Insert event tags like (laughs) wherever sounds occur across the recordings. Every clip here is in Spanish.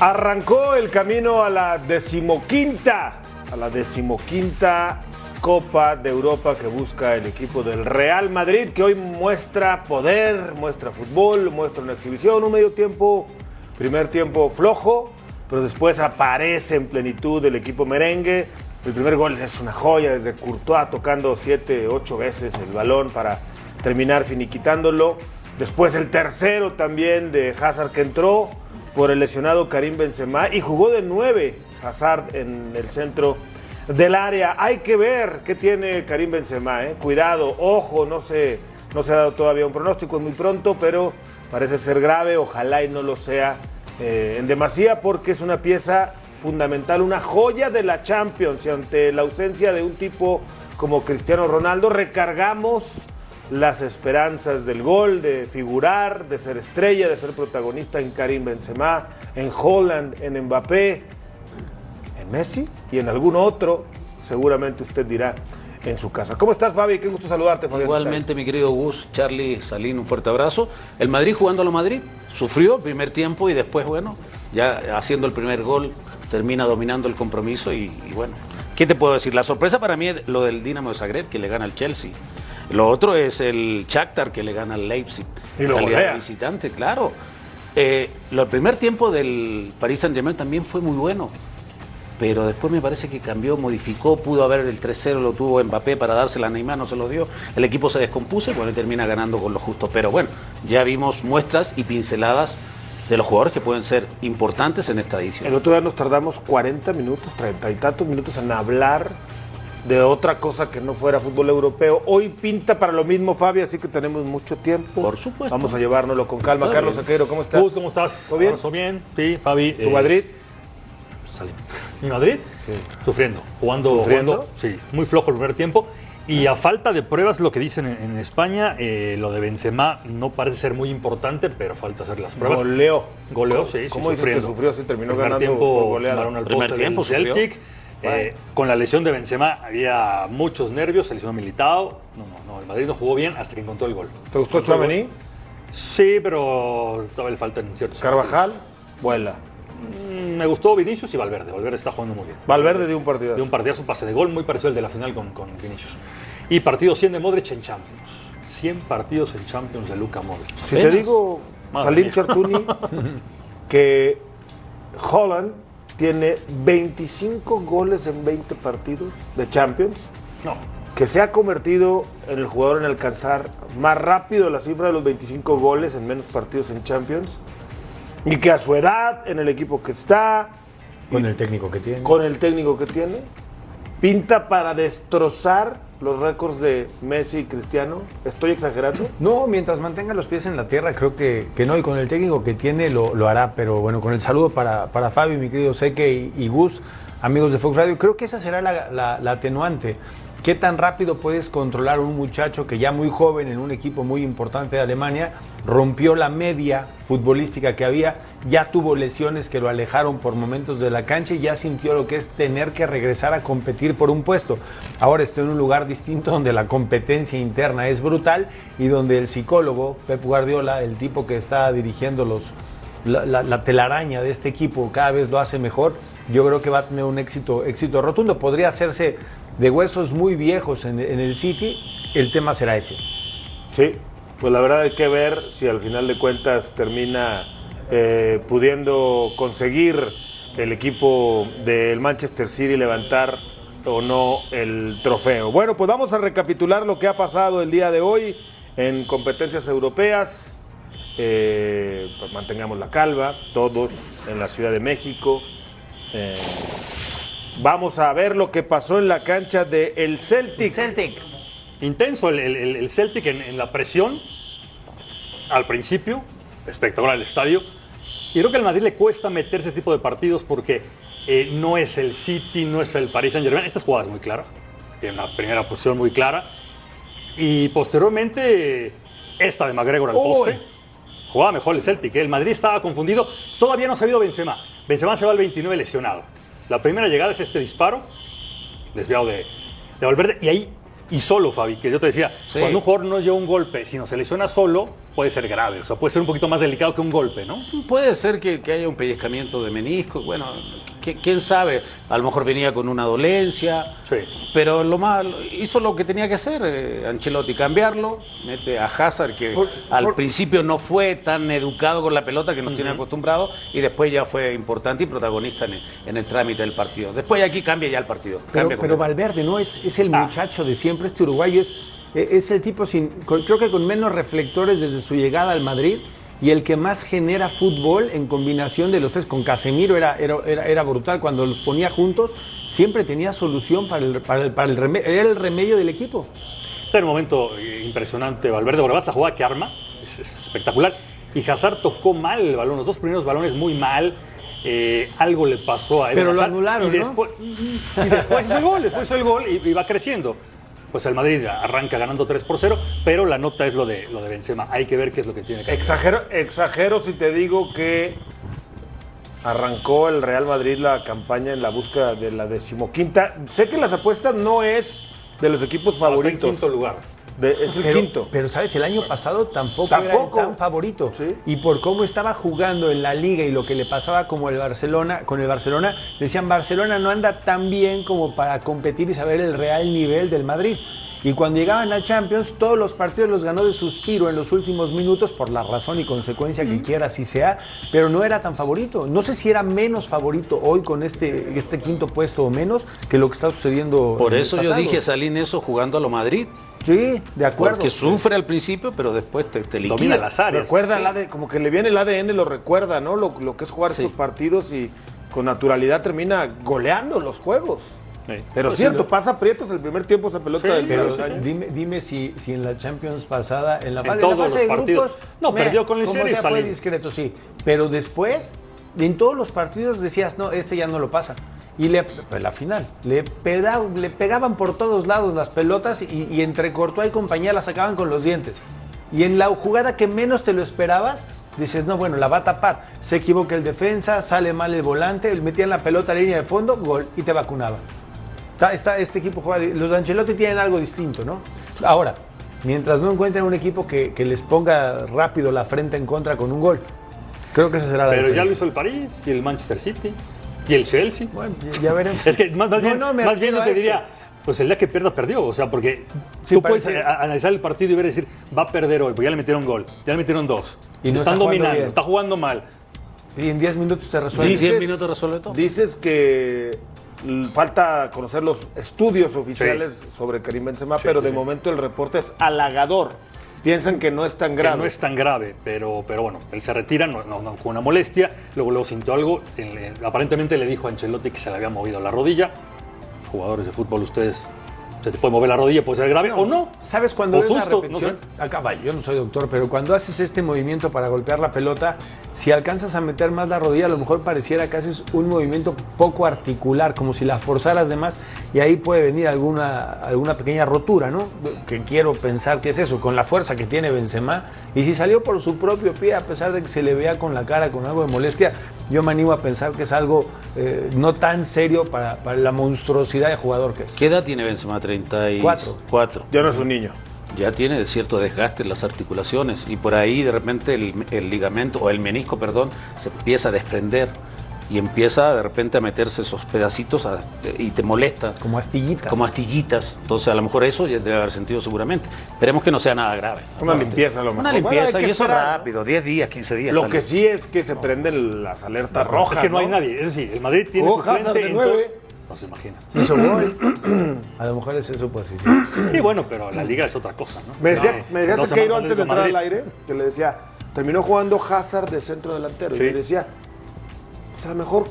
Arrancó el camino a la decimoquinta, a la decimoquinta Copa de Europa que busca el equipo del Real Madrid, que hoy muestra poder, muestra fútbol, muestra una exhibición, un medio tiempo, primer tiempo flojo, pero después aparece en plenitud el equipo merengue. El primer gol es una joya desde Courtois tocando siete, ocho veces el balón para terminar finiquitándolo. Después el tercero también de Hazard que entró por el lesionado Karim Benzema y jugó de nueve Hazard en el centro del área. Hay que ver qué tiene Karim Benzema, ¿eh? cuidado, ojo, no se, no se ha dado todavía un pronóstico, es muy pronto, pero parece ser grave, ojalá y no lo sea eh, en demasía porque es una pieza fundamental, una joya de la Champions y ante la ausencia de un tipo como Cristiano Ronaldo recargamos las esperanzas del gol, de figurar, de ser estrella, de ser protagonista en Karim Benzema, en Holland, en Mbappé, en Messi y en algún otro, seguramente usted dirá en su casa. ¿Cómo estás, Fabi? Qué gusto saludarte, Fabián. Igualmente, mi querido Gus, Charlie, Salín, un fuerte abrazo. El Madrid jugando a lo Madrid, sufrió el primer tiempo y después, bueno, ya haciendo el primer gol, termina dominando el compromiso y, y bueno, ¿qué te puedo decir? La sorpresa para mí es lo del Dinamo de Zagreb, que le gana al Chelsea. Lo otro es el Shakhtar que le gana al Leipzig. Y lo calidad golea. de visitante, claro. Eh, lo, el primer tiempo del Paris Saint-Germain también fue muy bueno. Pero después me parece que cambió, modificó, pudo haber el 3-0, lo tuvo Mbappé para dársela a Neymar, no se lo dio. El equipo se descompuso y bueno, termina ganando con lo justo. Pero bueno, ya vimos muestras y pinceladas de los jugadores que pueden ser importantes en esta El edición. otro día nos tardamos 40 minutos, 30 y tantos minutos en hablar de otra cosa que no fuera fútbol europeo. Hoy pinta para lo mismo, Fabi, así que tenemos mucho tiempo. Por supuesto. Vamos a llevárnoslo con calma. Está Carlos bien. Saqueiro, ¿cómo estás? Gus, ¿cómo estás? ¿Todo bien? Abrazo bien. Sí, Fabi. ¿Tu eh, Madrid? salí. ¿Mi Madrid? Sí. Sufriendo. Jugando, ¿Sufriendo? jugando, Sí, muy flojo el primer tiempo. Y a falta de pruebas, lo que dicen en, en España, eh, lo de Benzema no parece ser muy importante, pero falta hacer las pruebas. Goleó. Goleó, sí, sí, ¿Cómo dices que sufrió? Sí, terminó Primer ganando tiempo, por goleada. al Primer tiempo sufrió. Eh, con la lesión de Benzema había muchos nervios, se lesionó Militao. No, no, no, el Madrid no jugó bien hasta que encontró el gol. ¿Te gustó Chouameni? Sí, pero todavía le faltan ciertos Carvajal, vuela. Mm, Me gustó Vinicius y Valverde. Valverde está jugando muy bien. Valverde de un partido. De un partidazo, un pase de gol muy parecido al de la final con, con Vinicius. Y partido 100 de Modric en Champions. 100 partidos en Champions de Luka Modric. Si te digo, Salim. Chartuni, (laughs) que Holland tiene 25 goles en 20 partidos de Champions, No, que se ha convertido en el jugador en alcanzar más rápido la cifra de los 25 goles en menos partidos en Champions, y que a su edad, en el equipo que está, Con el técnico que tiene. con el técnico que tiene, pinta para destrozar los récords de Messi y Cristiano. ¿Estoy exagerando? (clears throat) No, mientras mantenga los pies en la tierra, creo que, que no. Y con el técnico que tiene lo, lo hará. Pero bueno, con el saludo para, para Fabio, mi querido Seque y, Gus, amigos de Fox Radio, creo que esa será la- la atenuante. ¿Qué tan rápido puedes controlar a un muchacho que ya muy joven en un equipo muy importante de Alemania rompió la media futbolística que había, ya tuvo lesiones que lo alejaron por momentos de la cancha y ya sintió lo que es tener que regresar a competir por un puesto? Ahora está en un lugar distinto donde la competencia interna es brutal y donde el psicólogo, Pep Guardiola, el tipo que está dirigiendo los, la, la- la telaraña de este equipo cada vez lo hace mejor, yo creo que va a tener un éxito, éxito rotundo. Podría hacerse de huesos muy viejos en, el City, el tema será ese. Sí, pues la verdad hay que ver si al final de cuentas termina eh, pudiendo conseguir el equipo del Manchester City levantar o no el trofeo. Bueno, pues vamos a recapitular lo que ha pasado el día de hoy en competencias europeas. Eh, pues mantengamos la calma, todos en la Ciudad de México. Eh, vamos a ver lo que pasó en la cancha del el Celtic. Celtic. intenso el, el- el- el Celtic en, en la presión al principio, espectacular el estadio. Y creo que al Madrid le cuesta meter ese tipo de partidos porque eh, no es el City, no es el Paris Saint Germain. Esta jugada es muy clara, tiene una primera posición muy clara. Y posteriormente, esta de McGregor al poste. Jugaba mejor el Celtic. ¿eh? El Madrid estaba confundido. Todavía no ha sabido Benzema. Benzema se va al 29 lesionado. La primera llegada es este disparo, desviado de, de Valverde. Y ahí, y solo, Fabi, que yo te decía, Sí. cuando un jugador no lleva un golpe, sino se lesiona solo, puede ser grave, o sea, puede ser un poquito más delicado que un golpe, ¿no? Puede ser que, que haya un pellizcamiento de menisco, bueno, qui- quién sabe, a lo mejor venía con una dolencia, Sí. pero lo más, hizo lo que tenía que hacer eh, Ancelotti, cambiarlo, mete a Hazard que Por- al por- principio no fue tan educado con la pelota que nos tiene acostumbrados y después ya fue importante y protagonista en el, en el trámite del partido. Después aquí cambia ya el partido. Pero. Valverde no es, es el Ah. muchacho de siempre, este uruguayo es, es el tipo sin, con- creo que con menos reflectores desde su llegada al Madrid y el que más genera fútbol en combinación de los tres. Con Casemiro era, era, brutal, cuando los ponía juntos siempre tenía solución para el, para el, para el remedio, era el remedio del equipo. Está en un momento eh, impresionante Valverde, porque basta jugada que arma, es, es espectacular. Y Hazard tocó mal el balón, los dos primeros balones muy mal. eh, algo le pasó a Eden Pero lo anularon, y ¿no? después, y después el gol, después el gol y, y va creciendo. Pues el Madrid arranca ganando 3 por 0, pero la nota es lo de, lo de Benzema. Hay que ver qué es lo que tiene que hacer. Exagero, exagero si te digo que arrancó el Real Madrid la campaña en la búsqueda de la decimoquinta. Sé que las apuestas no es de los equipos Está en favoritos. quinto lugar. De- es el Pero, quinto. pero, ¿sabes? El año pasado tampoco, Tampoco. era el tan favorito. Sí. Y por cómo estaba jugando en la liga y lo que le pasaba como el Barcelona, con el Barcelona, decían Barcelona no anda tan bien como para competir y saber el real nivel del Madrid. Y cuando llegaban a Champions, todos los partidos los ganó de suspiro en los últimos minutos por la razón y consecuencia que quiera así sea, pero no era tan favorito. No sé si era menos favorito hoy con este, este quinto puesto o menos que lo que está sucediendo. Por eso yo pasado. dije, salí en eso jugando a lo Madrid, Sí, de acuerdo. porque sufre al principio, pero después te, te Domina las áreas. Recuerda Sí. el ADN, como que le viene el ADN, lo recuerda, ¿no? Lo, lo que es jugar Sí. estos partidos y con naturalidad termina goleando los juegos. Pero Pues cierto, pasa Prietos el primer tiempo esa pelota del Pero dime, dime si, si en la Champions pasada, en la fase, en la fase los de partidos. grupos, No, perdió con el como sea, fue discreto, sí. Pero después, en todos los partidos decías, no, este ya no lo pasa. Y le, pues, la final, le, pega- le pegaban por todos lados las pelotas y, y entre Courtois y compañía las sacaban con los dientes. Y en la jugada que menos te lo esperabas, dices, no, bueno, la va a tapar. Se equivoca el defensa, sale mal el volante, metían la pelota a la línea de fondo, gol, y te vacunaba. Está, está- este equipo juega. Los de Ancelotti tienen algo distinto, ¿no? Ahora, mientras no encuentren un equipo que, que les ponga rápido la frente en contra con un gol, creo que esa será la Pero ya lo hizo el París y el Manchester City y el Chelsea. Bueno, ya- ya veremos. (laughs) Es que más, más No, bien, no, más bien no te este. diría, pues el día que pierda, perdió. O sea, porque Sí, tú puedes parece- eh, analizar el partido y ver decir, va a perder hoy, porque ya le metieron gol, ya le metieron dos. Y no está están dominando, bien. está jugando mal. Y en 10 minutos te En resuelve. Dices- 10 minutos resuelve todo. Dices que falta conocer los estudios oficiales sobre Karim Benzema, Sí, pero de sí. momento el reporte es halagador. Piensan que no es tan Que grave. no es tan grave, pero, pero bueno, él se retira no, no- no, con una molestia, luego, luego sintió algo, en- en- aparentemente le dijo a Ancelotti que se le había movido la rodilla. Jugadores de fútbol, ustedes, se te puede mover la rodilla, puede ser grave o no. ¿Sabes cuando O la susto, no sé. Acá yo no soy doctor, pero cuando haces este movimiento para golpear la pelota, si alcanzas a meter más la rodilla, a lo mejor pareciera que haces un movimiento poco articular, como si la forzaras de más, y ahí puede venir alguna, alguna pequeña rotura, ¿no? Que quiero pensar que es eso, con la fuerza que tiene Benzema, y si salió por su propio pie, a pesar de que se le vea con la cara con algo de molestia, yo me animo a pensar que es algo eh, no tan serio para, para la monstruosidad de jugador que es. ¿Qué edad tiene Benzema? 34. Ya no es un niño. Ya tiene cierto desgaste en las articulaciones y por ahí de repente el, el ligamento o el menisco, perdón, se empieza a desprender y empieza de repente a meterse esos pedacitos a- y te molesta. Como astillitas. Como astillitas. Entonces, a lo mejor eso ya debe haber sentido seguramente. Esperemos que no sea nada grave. Una Aparte. limpieza a lo mejor. Una Bueno, limpieza que y eso esperar, ¿no? rápido, 10 días, 15 días. Lo tal que vez. sí es que se prenden las alertas rojas. es que no, hay nadie. Es decir, el Madrid tiene Jugó suplente Hazard de nueve. No se imagina. Hizo gol. (clears throat) A lo mejor es eso, pues sí. bueno, pero la liga es otra cosa, ¿no? Me decía, No, me decía antes de entrar al aire, que le decía, terminó jugando Hazard de centro delantero. Sí. Y le decía, a lo mejor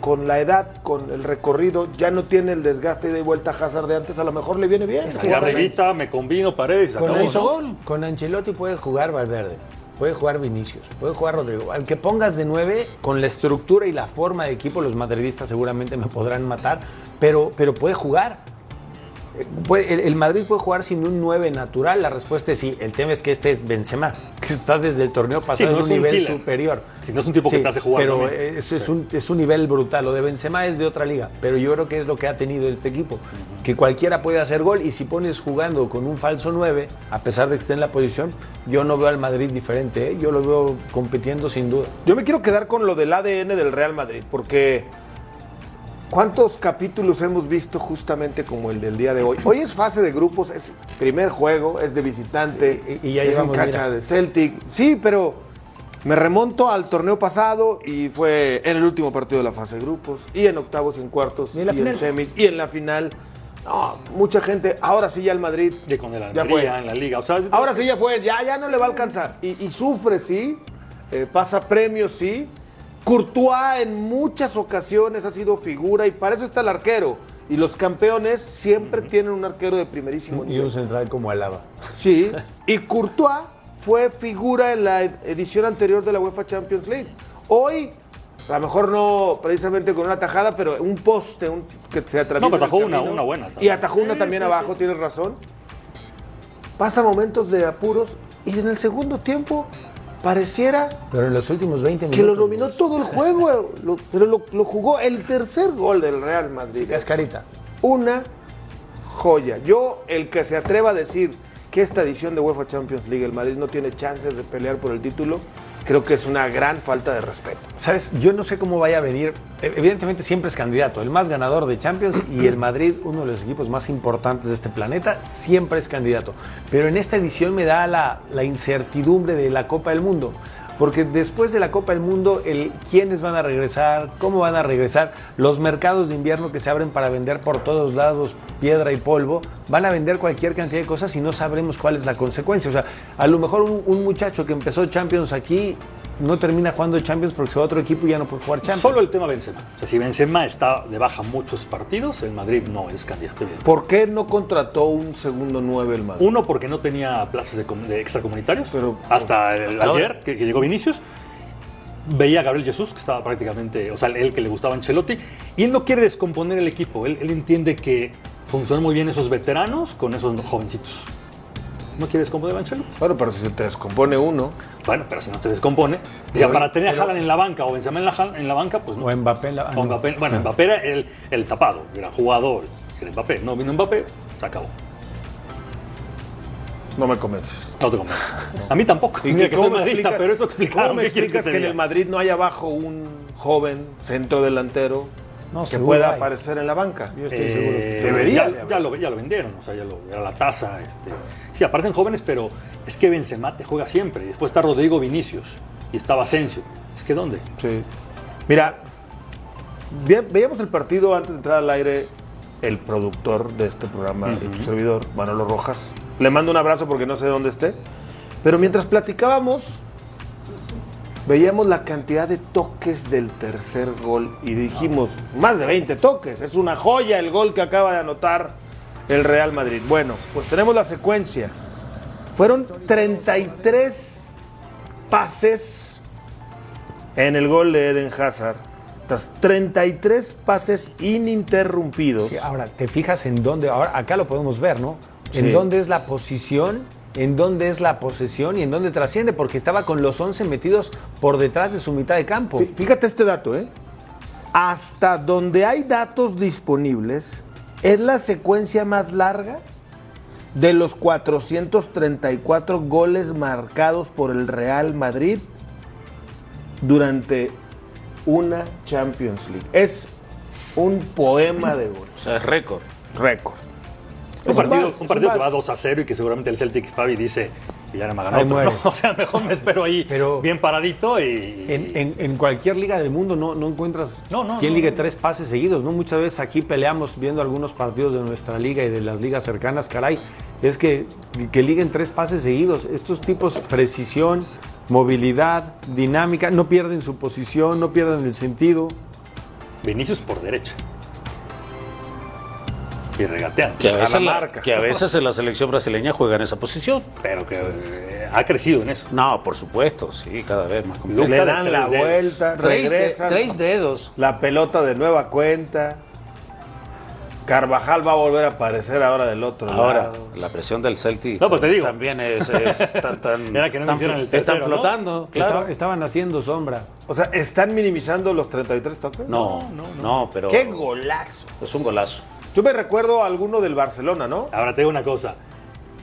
con la edad, con el recorrido, ya no tiene el desgaste de vuelta a Hazard de antes, a lo mejor le viene bien. Es que- arribita, me combino, paredes Con, acabó, ¿no? gol. Con Ancelotti puede jugar Valverde, puede jugar Vinicius, puede jugar Rodrigo. Al que pongas de nueve, con la estructura y la forma de equipo, los madridistas seguramente me podrán matar, pero, pero puede jugar. Puede- el, el Madrid puede jugar sin un 9 natural. La respuesta es sí. El tema es que este es Benzema, (laughs) que está desde el torneo pasado no en un un nivel killer. superior. Si no es un tipo que te hace jugar Pero es un, es un nivel brutal. Lo de Benzema es de otra liga. Pero yo creo que es lo que ha tenido este equipo. Que cualquiera puede hacer gol y si pones jugando con un falso 9, a pesar de que esté en la posición, yo no veo al Madrid diferente. ¿eh? Yo lo veo compitiendo sin duda. Yo me quiero quedar con lo del ADN del Real Madrid, porque ¿cuántos capítulos hemos visto justamente como el del día de hoy? Hoy es fase de grupos, es primer juego, es de visitante, Y- y ya es en cancha mira. de Celtic. Sí, pero me remonto al torneo pasado y fue en el último partido de la fase de grupos, y en octavos y en cuartos, Y en la en final. semis, y en la final. No, mucha gente, ahora sí ya el Madrid. De con el ya fue. En la liga. O sea, Ahora sí ya fue, ya, ya no le va a alcanzar. Y, y sufre, sí. eh, pasa premios, sí. Courtois en muchas ocasiones ha sido figura y para eso está el arquero. Y los campeones siempre tienen un arquero de primerísimo Y nivel. un central como Alaba. Sí. (laughs) Y Courtois fue figura en la ed- edición anterior de la UEFA Champions League. Hoy, a lo mejor no precisamente con una tajada, pero un poste un- que se atraviesa. No, pero atajó una- una buena Y atajó una Sí, también sí, abajo, sí. tienes razón. Pasa momentos de apuros y en el segundo tiempo pareciera Pero en los últimos 20 que minutos. lo dominó todo el juego, lo- pero lo, lo jugó el tercer gol del Real Madrid. Cascarita. Una joya. Yo, el que se atreva a decir que esta edición de UEFA Champions League el Madrid no tiene chances de pelear por el título, creo que es una gran falta de respeto. ¿Sabes? Yo no sé cómo vaya a venir. E- Evidentemente siempre es candidato. El más ganador de Champions y el Madrid, uno de los equipos más importantes de este planeta, siempre es candidato. Pero en esta edición me da la, la incertidumbre de la Copa del Mundo. Porque después de la Copa del Mundo, el quiénes van a regresar, cómo van a regresar, los mercados de invierno que se abren para vender por todos lados piedra y polvo, van a vender cualquier cantidad de cosas y no sabremos cuál es la consecuencia. O sea, a lo mejor un, un muchacho que empezó Champions aquí no termina jugando Champions porque se va a otro equipo y ya no puede jugar Champions. Solo el tema Benzema. O sea, si Benzema está de baja muchos partidos, el Madrid no es candidato. ¿Por qué no contrató un segundo 9 el Madrid? Uno, porque no tenía plazas de, de extracomunitarios. Pero- hasta el- ayer, que, que llegó Vinicius. Veía a Gabriel Jesús, que estaba prácticamente, o sea, él que le gustaba Ancelotti. Y él no quiere descomponer el equipo. Él, él entiende que funcionan muy bien esos veteranos con esos jovencitos. No quiere descomponer a Ancelotti. Bueno, pero si se te descompone uno, Bueno, pero si no se descompone. O sea, para tener a Haaland en la banca o Benzema en la, en la banca, pues no. O Mbappé en la- ah, no. Mbappé- bueno, Mbappé era el, el tapado, era jugador, era Mbappé. No vino Mbappé, se acabó. no me convences. No te convence. A mí tampoco. (laughs) Mira que soy madridista, explicas- pero eso explicaron. ¿Cómo me ¿Qué quieres explicas te que, en el Madrid no hay abajo un joven centro delantero No, que pueda hay. aparecer en la banca? Yo estoy Eh, seguro que. Debería de Ya, lo, ya lo vendieron, o sea, ya lo, era la tasa. Este. Sí, aparecen jóvenes, pero es que Benzema te juega siempre. Y después está Rodrigo Vinicius y estaba Asensio. Es que ¿dónde? Sí. Mira, ve- veíamos el partido antes de entrar al aire, el productor de este programa y tu servidor, Manolo Rojas. Le mando un abrazo porque no sé dónde esté. Pero mientras platicábamos, veíamos la cantidad de toques del tercer gol y dijimos, más de 20 toques, es una joya el gol que acaba de anotar el Real Madrid. Bueno, pues tenemos la secuencia. Fueron 33 pases en el gol de Eden Hazard. Tras 33 pases ininterrumpidos. Sí, ahora, te fijas en dónde, ahora acá lo podemos ver, ¿no? En Sí. dónde es la posición, en dónde es la posesión y en dónde trasciende, porque estaba con los 11 metidos por detrás de su mitad de campo. Fí- Fíjate este dato, ¿eh? Hasta donde hay datos disponibles, es la secuencia más larga de los 434 goles marcados por el Real Madrid durante una Champions League. Es un poema de goles. O sea, es récord. Récord. Un partido, un partido que va vals. 2 a 0 y que seguramente el Celtic Fabi dice ya no me ha ganado otro, muere. ¿no? (laughs) O sea, mejor me espero ahí Pero- bien paradito y. En, en- en cualquier liga del mundo no, no encuentras No, no, quien ligue tres pases seguidos, ¿no? Muchas veces aquí peleamos viendo algunos partidos de nuestra liga y de las ligas cercanas, caray, es que, que liguen tres pases seguidos. Estos tipos, precisión, movilidad, dinámica, no pierden su posición, no pierden el sentido. Vinicius por derecha. Y regatean. Que a, A la veces marca. que a veces en la selección brasileña juega en esa posición. Pero que eh, ha crecido en eso. No, por supuesto, sí, cada vez más complejo. Le dan la dedos. vuelta, Tres, de- regresan. tres dedos. La pelota de nueva cuenta. Carvajal va a volver a aparecer ahora del otro Ahora, lado. la presión del Celtic No, pues te digo. también es, es tan, (laughs) tan- Era que no tan el tercero, están ¿no? flotando, claro. Estaba- estaban haciendo sombra. O sea, ¿están minimizando los 33 toques? No, no, pero ¡Qué golazo! es un golazo. Yo me recuerdo a alguno del Barcelona, ¿no? Ahora te digo una cosa.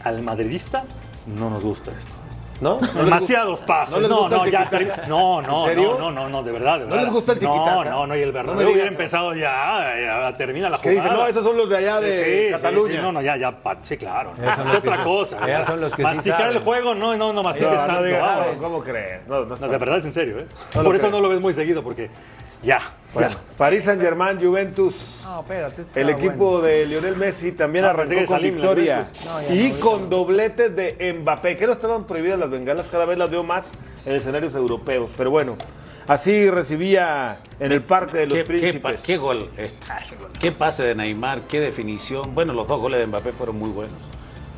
Al madridista no nos gusta esto. ¿No? ¿No Demasiados pases. ¿No No, no, ya. No, no, no, no, no, no, de verdad, de ¿No les gusta el tiquitaca? No, no, no, y el No Bernabéu digas hubiera empezado ya, ya, termina la Que jugada. dicen, no, esos son los de allá de Sí, Cataluña. sí, no, no, ya, ya, pa- sí, claro. Es otra cosa. ellas son los que sí Masticar saben. el juego, no, no, no mastiques No, tanto. no no, ¿cómo crees? No, no No, de verdad es en serio, ¿eh? No Por eso no lo ves muy seguido, porque ya. Bueno, ya. París Saint Germain, Juventus. No, espérate. este El equipo bueno. de Lionel Messi también Ah, arrancó con victoria. Juventus. No, ya y no, con dobletes de Mbappé. Que no estaban prohibidas las bengalas, cada vez las veo más en escenarios europeos. Pero bueno, así recibía en el Parque de los ¿Qué, qué, Príncipes. qué gol? este? ¿Qué pase de Neymar? ¿Qué definición? Bueno, los dos goles de Mbappé fueron muy buenos.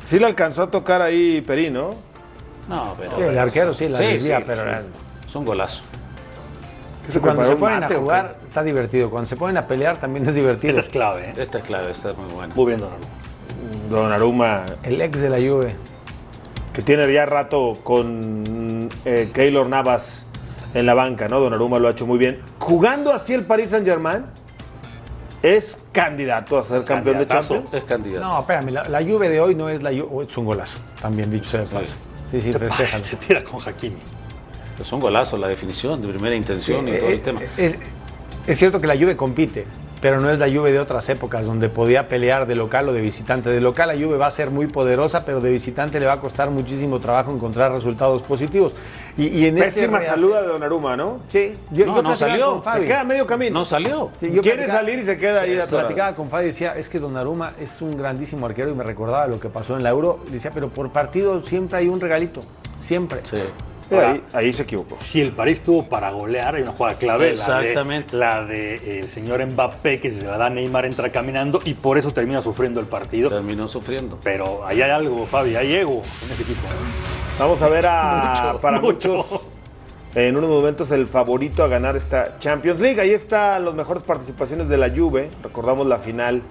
Sí le alcanzó a tocar ahí Perí, ¿no? No, pero. Sí, el arquero sí la desvía, pero era- Es un golazo. Cuando se ponen mate, a ¿o jugar está divertido. Cuando se ponen a pelear también es divertido. Esta es clave, ¿eh? Esta es clave, esta es muy buena. Muy bien, qué? Donnarumma, El ex de la Juve. que tiene ya rato con eh, Keylor Navas en la banca, ¿no? Donnarumma lo ha hecho muy bien. Jugando así el Paris Saint Germain, es candidato a ser campeón de. Champions. Es candidato. No, espérame, la, la Juve de hoy no es la Juve. oh, es un golazo, también dicho sea de paso. Sí, sí, festéjalo. (laughs) Se tira con Hakimi. Es un golazo la definición, de primera intención y Eh, todo eh, el tema. Es, es cierto que la Juve compite, pero no es la Juve de otras épocas donde podía pelear de local o de visitante. De local la Juve va a ser muy poderosa, pero de visitante le va a costar muchísimo trabajo encontrar resultados positivos. Y, y en este Pésima rehace- saluda de Donnarumma, ¿no? Sí, yo, No, yo no salió. Se queda a medio camino. No salió. Sí, yo Quiere salir y se queda ahí Sí, atorado. Platicaba con Fabi y decía, es que Donnarumma es un grandísimo arquero y me recordaba lo que pasó en la Euro. Y decía, pero por partido siempre hay un regalito, siempre. Sí. Ahí, ahí se equivocó. Si el París tuvo para golear, hay una jugada clave. Exactamente. La de, la de el señor Mbappé, que si se la da Neymar, entra caminando y por eso termina sufriendo el partido. Terminó sufriendo. Pero ahí hay algo, Fabi, hay ego en ese equipo. Vamos a ver a, Mucho, para mucho. muchos, en unos momentos, el favorito a ganar esta Champions League. Ahí están las mejores participaciones de la Juve. Recordamos la final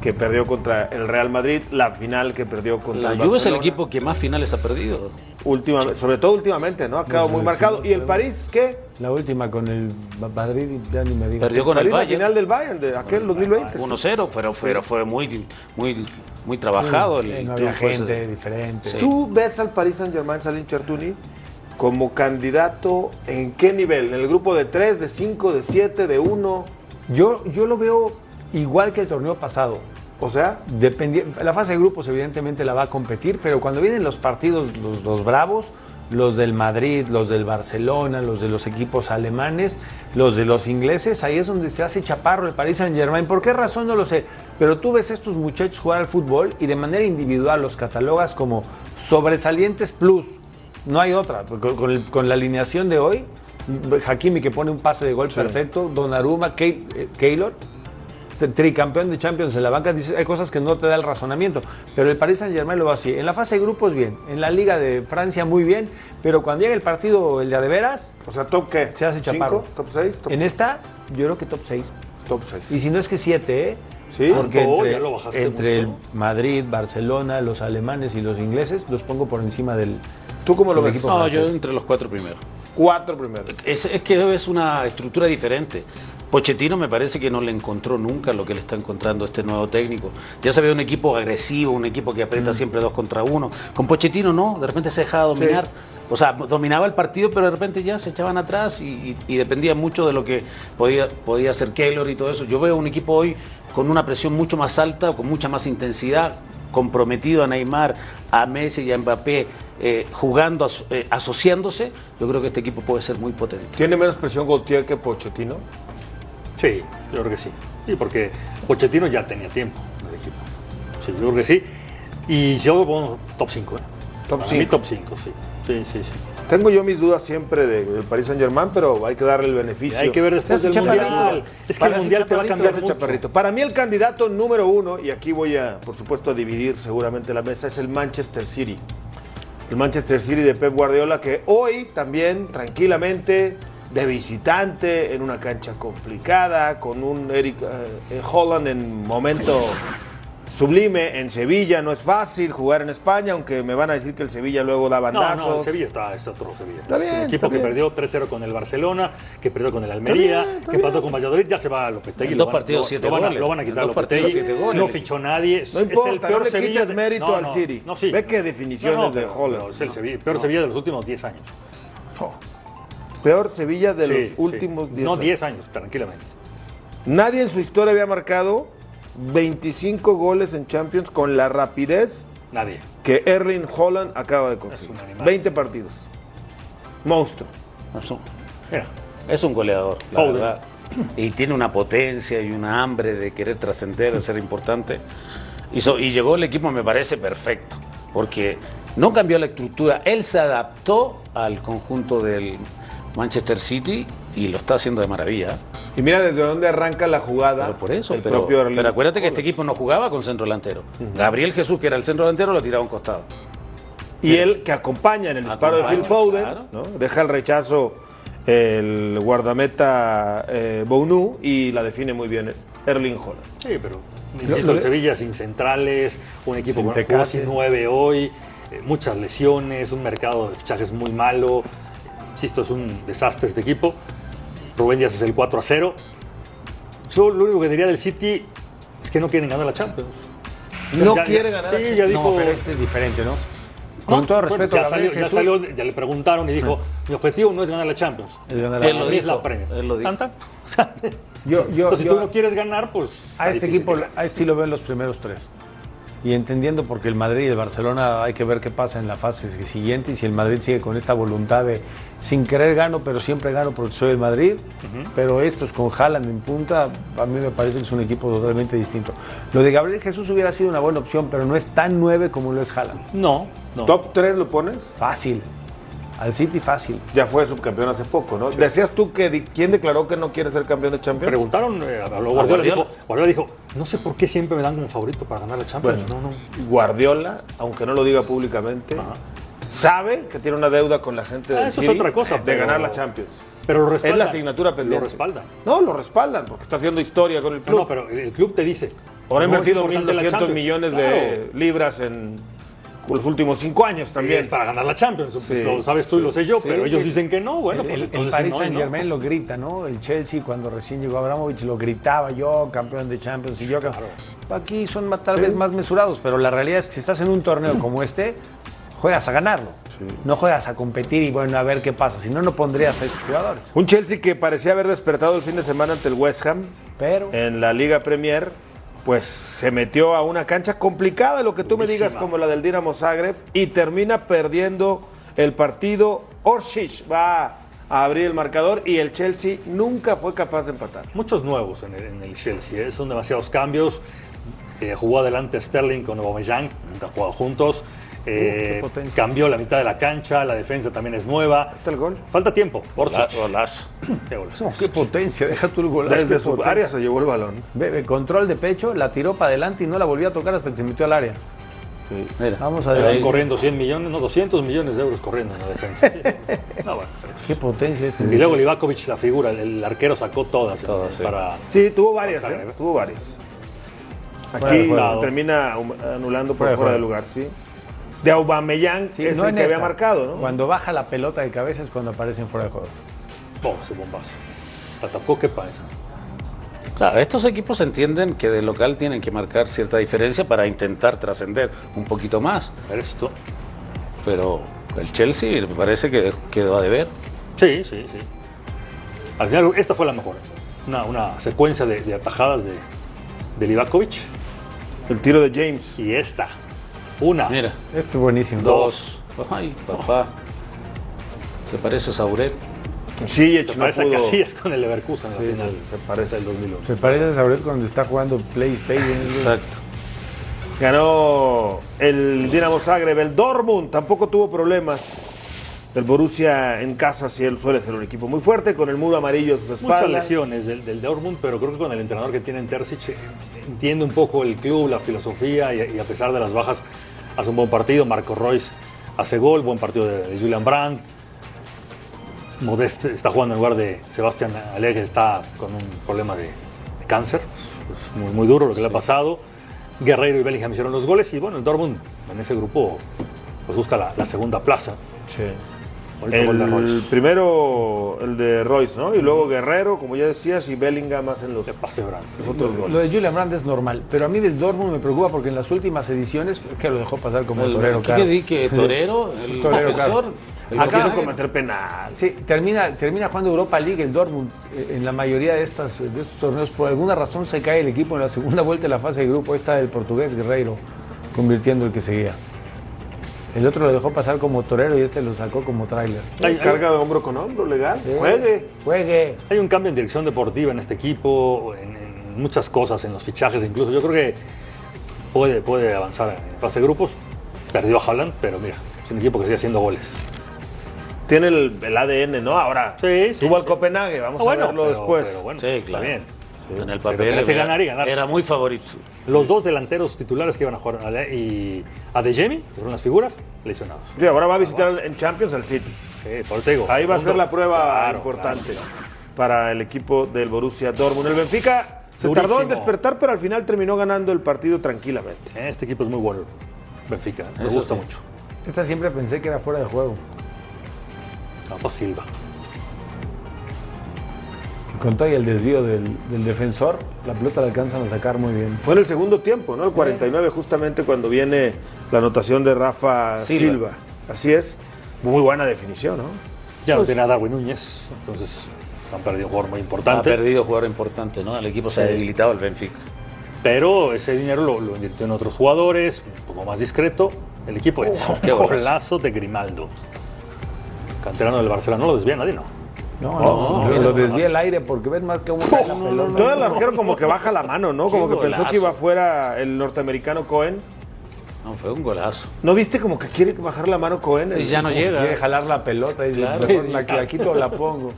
que perdió contra el Real Madrid, la final que perdió contra La el Juve es el equipo que más finales ha perdido. Últimamente, sobre todo últimamente, ¿no? Ha quedado muy marcado. ¿Y el París qué? La última con el Madrid, ya ni me digas. Perdió con el París, la Bayern. final del Bayern, de aquel 2020. sí. 1-0, pero, pero fue muy, muy, muy trabajado el, Eh, el no había ese. gente diferente. Sí. ¿Tú ves al Paris Saint Germain, Salin Chertuni, como candidato en qué nivel? ¿En el grupo de 3, de 5, de 7, de 1? Yo, yo lo veo igual que el torneo pasado. O sea, la fase de grupos evidentemente la va a competir, pero cuando vienen los partidos, los, los bravos, los del Madrid, los del Barcelona, los de los equipos alemanes, los de los ingleses, ahí es donde se hace chaparro el Paris Saint Germain. ¿Por qué razón? No lo sé. Pero tú ves a estos muchachos jugar al fútbol y de manera individual los catalogas como sobresalientes plus. No hay otra. Con, con el- con la alineación de hoy, Hakimi que pone un pase de gol perfecto, Donnarumma, eh, Keylor, tricampeón de Champions en la banca, dice, hay cosas que no te da el razonamiento, pero el Paris Saint Germain lo va así. En la fase de grupos bien, en la Liga de Francia muy bien, pero cuando llega el partido, el de a de veras, o sea, top qué? Se hace chaparro. ¿Cinco? ¿Top 6? Top, en esta yo creo que top 6. top 6. Y si no es que 7, ¿eh? Sí. Porque Oh, entre, ya lo bajaste entre el. Madrid, Barcelona, los alemanes y los ingleses, los pongo por encima del... ¿Tú cómo lo ves? No, yo entre los cuatro primeros. Cuatro primeros. Es, es que es una estructura diferente. Pochettino me parece que no le encontró nunca lo que le está encontrando este nuevo técnico. Ya se ve un equipo agresivo, un equipo que aprieta siempre dos contra uno. Con Pochettino no, de repente se dejaba dominar. O sea, dominaba el partido, pero de repente ya se echaban atrás y, y- y dependía mucho de lo que podía, podía hacer Keylor y todo eso. Yo veo un equipo hoy con una presión mucho más alta, con mucha más intensidad, comprometido a Neymar, a Messi y a Mbappé, eh, jugando, aso- eh, asociándose. Yo creo que este equipo puede ser muy potente. ¿Tiene menos presión Gautier que Pochettino? Sí, yo creo que sí. Sí, porque Pochettino ya tenía tiempo en el equipo. Sí, yo creo que sí. Y yo pongo top 5, ¿eh? Top Para mí cinco. top 5, sí. Sí, sí, sí. Tengo yo mis dudas siempre de- del Paris Saint Germain, pero hay que darle el beneficio. Hay que ver después del Mundial. Es que el Mundial te va a cambiar mucho. chaparrito. Para mí el candidato número uno, y aquí voy a, por supuesto, a dividir seguramente la mesa, es el Manchester City. El Manchester City de Pep Guardiola, que hoy también, tranquilamente, de visitante, en una cancha complicada, con un Eric eh, Holland en momento sublime en Sevilla. No es fácil jugar en España, aunque me van a decir que el Sevilla luego da No, bandazos. no, el Sevilla está, es otro Sevilla. Está Es bien, un está equipo que bien. perdió 3-0 con el Barcelona, que perdió con el Almería, bien, está que empató con Valladolid, ya se va a Lopetegui. En lo dos van a- partidos, lo- siete lo van a- goles. Lo van a quitar dos partidos, Lopetegui. siete goles. No fichó nadie. es- No es el importa, peor no le Sevilla de- mérito No, al no, City. No, sí. Ve qué definiciones No, no, de Holland. pero es el Sevilla- peor Sevilla de los últimos 10 años. Peor Sevilla de Sí, los últimos 10 No, años. 10 años, tranquilamente. Nadie en su historia había marcado 25 goles en Champions con la rapidez Nadie. que Erling Holland acaba de conseguir. un animal. 20 partidos. Monstruo. Es un, Mira, es un goleador, la Foden. verdad. Y tiene una potencia y una hambre de querer trascender, de ser importante. Y, so- y llegó el equipo, me parece perfecto, porque no cambió la estructura, él se adaptó al conjunto del Manchester City y lo está haciendo de maravilla. Y mira desde dónde arranca la jugada. Pero por eso, el pero, propio Erling pero acuérdate que este equipo no jugaba con centro delantero. Gabriel Jesús, que era el centro delantero, lo tiraba a un costado. Y él que acompaña en el disparo de Phil Foden, claro. ¿no? deja el rechazo el guardameta eh, Bounu y la define muy bien Erling Holland. sí, pero insisto, el Sevilla sin centrales, un equipo Sin con sin nueve hoy, eh, muchas lesiones, un mercado de fichajes muy malo. Insisto, es un desastre este equipo. Rubén Díaz es el 4 a 0. Yo lo único que diría del City es que no quieren ganar la Champions. No Ya- quiere ya- ganar la Sí, Champions. dijo. No, pero este es diferente, ¿no? No, Con todo bueno, respeto ya salió, ya salió, ya le preguntaron y dijo, mi objetivo no es ganar la Champions. es ganar la- Él lo mí es dijo, la Premier. él lo dijo. ¿Tan, tan? (laughs) O sea, Yo, yo, entonces, si tú no quieres ganar, pues... a este equipo, a este sí lo ven los primeros tres. Y entendiendo porque el Madrid y el Barcelona hay que ver qué pasa en la fase siguiente y si el Madrid sigue con esta voluntad de sin querer gano, pero siempre gano porque soy el Madrid. Pero estos con Haaland en punta, a mí me parece que es un equipo totalmente distinto. Lo de Gabriel Jesús hubiera sido una buena opción, pero no es tan nueve como lo es Haaland. No, no. ¿Top 3 lo pones? Fácil. Al City fácil. Ya fue subcampeón hace poco, ¿no? Decías tú que quién declaró que no quiere ser campeón de Champions. Preguntaron, eh, a Guardiola, Guardiola. Dijo, Guardiola dijo, no sé por qué siempre me dan como favorito para ganar la Champions. Bueno. no, no. Guardiola, aunque no lo diga públicamente, Ajá. Sabe que tiene una deuda con la gente Ah, del eso es otra cosa, de pero- ganar la Champions. Pero lo respaldan. Es la asignatura pendiente. Lo respaldan. No, lo respaldan porque está haciendo historia con el No, club. no, pero el club te dice. Ahora ha no invertido importante la 1.200 Champions. millones Claro. de libras en los últimos cinco años Y también. es para ganar la Champions, pues, Sí, lo sabes tú y lo sé yo, sí, pero ellos sí. dicen que no, bueno, pues el, el entonces Paris no, Saint no. Germain lo grita, ¿no? El Chelsea cuando recién llegó Abramovich lo gritaba yo, campeón de Champions y yo. Claro. Aquí son más, tal vez más mesurados, pero la realidad es que si estás en un torneo como este, juegas a ganarlo. No juegas a competir y bueno, a ver qué pasa. Si no, no pondrías a estos jugadores. Un Chelsea que parecía haber despertado el fin de semana ante el West Ham Pero en la Liga Premier, pues se metió a una cancha complicada, lo que tú me digas, como la del Dinamo Zagreb, y termina perdiendo el partido. Orsic va a abrir el marcador y el Chelsea nunca fue capaz de empatar. Muchos nuevos en el, en el Chelsea, ¿eh? son demasiados cambios. Eh, jugó adelante Sterling con Aubameyang, nunca han jugado juntos. Eh, cambió la mitad de la cancha, la defensa también es nueva. ¿Está el gol? Falta tiempo. Golazo. Qué golazo. no, qué potencia, deja tu el golazo. Desde qué su potencia. área se llevó el balón. Ve, control de pecho, la tiró para adelante y no la volvió a tocar hasta que se metió al área. Mira, Vamos a ver. corriendo 100 millones, no, 200 millones de euros corriendo en la defensa. (laughs) No, bueno, pero- Qué potencia este. Y luego Livakovic, la figura, el, el arquero sacó todas, Todas, eh, sí. para... Sí, tuvo varias. ¿eh? tuvo varias. Aquí se termina anulando por Fuera de fuera de lugar, sí. De Aubameyang Sí, es no el que había marcado, ¿no? Cuando baja la pelota de cabeza es cuando aparecen fuera de juego. Oh, ese bombazo. Tapó, ¿qué pasa? Claro, estos equipos entienden que de local tienen que marcar cierta diferencia para intentar trascender un poquito más. Esto. Pero el Chelsea me parece que quedó a deber. Sí, sí, sí. Al final, esta fue la mejor. Una, una secuencia de, de atajadas de, de Livakovic. El tiro de James. Y esta. Una. Mira, Este es buenísimo. Dos. ay, papá. ¿Te parece Sauret? Sí, Se no parece a pudo. Casillas con el Leverkusen en la final. se parece. del 2001. Se parece a Sabrés cuando está jugando PlayStation. Exacto. Ganó el Dinamo Zagreb, el Dortmund tampoco tuvo problemas. El Borussia en casa sí, él suele ser un equipo muy fuerte, con el muro amarillo a sus Muchas espaldas. lesiones del, del Dortmund, pero creo que con el entrenador que tiene en Terzic eh, entiende un poco el club, la filosofía y, y a pesar de las bajas hace un buen partido. Marco Royce hace gol, buen partido de, de Julian Brandt. Modest está jugando en lugar de Sebastián Aller, que está con un problema de, de cáncer. Es muy, muy duro lo que le ha pasado. Guerreiro y Bellingham hicieron los goles y bueno, el Dortmund en ese grupo pues busca la, la segunda plaza. De El Royce. primero, el de Royce, ¿no? Y luego Guerrero, como ya decías, y Bellingham hacen los, De pase Brand. los otros Lo de Julian Brandt es normal, pero a mí del Dortmund me preocupa porque en las últimas ediciones, es que lo dejó pasar como El, torero, ¿qué claro. di que (laughs) torero, el Torero, el No Copenhague. cometer penal. Sí, termina, termina jugando Europa League el Dortmund eh, en la mayoría de, estas, de estos torneos. Por alguna razón se cae el equipo en la segunda vuelta de la fase de grupo. Esta del portugués Guerreiro, convirtiendo el que seguía. El otro lo dejó pasar como torero y este lo sacó como tráiler. Hay, Carga de hombro con hombro, legal. Sí. Juegue. Juegue. hay un cambio en dirección deportiva en este equipo, en, en muchas cosas, en los fichajes incluso. Yo creo que puede, puede avanzar en fase de grupos. Perdió a Haaland, pero mira, es un equipo que sigue haciendo goles. Tiene el, el ADN, ¿no? Ahora, Sí, sí, tuvo al sí. Copenhague, vamos Ah, bueno, a verlo pero- después. pero bueno, Sí, está claro. En el papel era, ganar y ganar. era muy favorito. Los dos delanteros titulares que iban a jugar Ale- y a De Jemi, que fueron las figuras, lesionados. Sí, ahora va a visitar en Champions al City. Sí, por Ahí va a ser la prueba Claro, importante claro. para el equipo del Borussia Dortmund. El Benfica se Durísimo. tardó en despertar, pero al final terminó ganando el partido tranquilamente. Este equipo es muy bueno, Benfica, me Eso gusta sí. mucho. Esta siempre pensé que era fuera de juego. Rafa Silva. Con todo y el desvío del, del defensor, la pelota la alcanzan a sacar muy bien. Fue en el segundo tiempo, ¿no? El 49, justamente cuando viene la anotación de Rafa Silva. Silva. Así es. Muy buena definición, ¿no? Ya Pues no tiene a Darwin Núñez, entonces han perdido un jugador muy Ha importante. perdido jugador importante, ¿no? El equipo se ha debilitado el Benfica. Pero ese dinero lo, lo invirtió en otros jugadores, un poco más discreto. El equipo es un golazo de Grimaldo. Canterano del Barcelona, no lo desvía nadie, ¿no? No, Oh, no, no, lo no, desvía no. el aire porque ves más que un la no, pelota. Todo el arquero como que baja la mano, ¿no? Como que pensó que iba fuera el norteamericano Cohen. No, fue un golazo. ¿No viste como que quiere bajar la mano Cohen? Y ya no Quiere llega. jalar la pelota y dice, Claro. mejor la, la quito la pongo.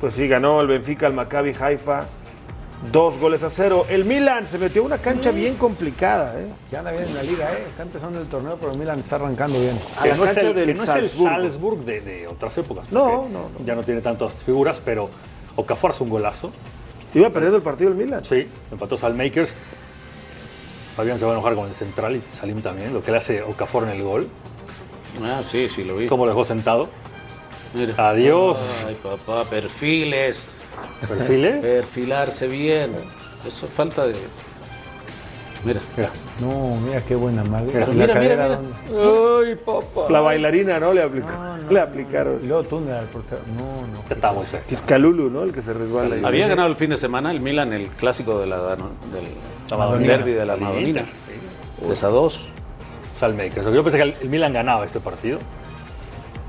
Pues sí, ganó el Benfica al Maccabi Haifa. Dos goles a cero. El Milan se metió a una cancha bien complicada, ¿eh? Ya anda bien en la liga, ¿eh? Está empezando el torneo, pero Milan está arrancando bien. A Que la no es el, del que no es el Salzburgo. Salzburg de, de otras épocas. No, no, no. Ya no tiene tantas figuras, pero Okafor hace un golazo. Iba perdiendo el partido el Milan. Sí, empató Salmakers. Fabián se va a enojar con el central y Salim también, lo que le hace Okafor en el gol. Ah, sí, sí, lo vi. Cómo lo dejó sentado. Mira. Adiós. Ay, papá, perfiles. Perfiles. Perfilarse bien. Eso es falta de. Mira. Mira. No, mira qué buena madre. Mira, La mira, cadera mira, Ay, papá. La bailarina, ¿no? Le aplicó. Le aplicaron. Y luego túnel al portero. No, no. Está muy cerca. Tiscalulu, ¿no? El que se resbala. ahí. Había ganado el fin de semana el Milan el clásico de la, del derby de la Madonina. Sí. De esa dos. Salmakers. Yo pensé que el Milan ganaba este partido.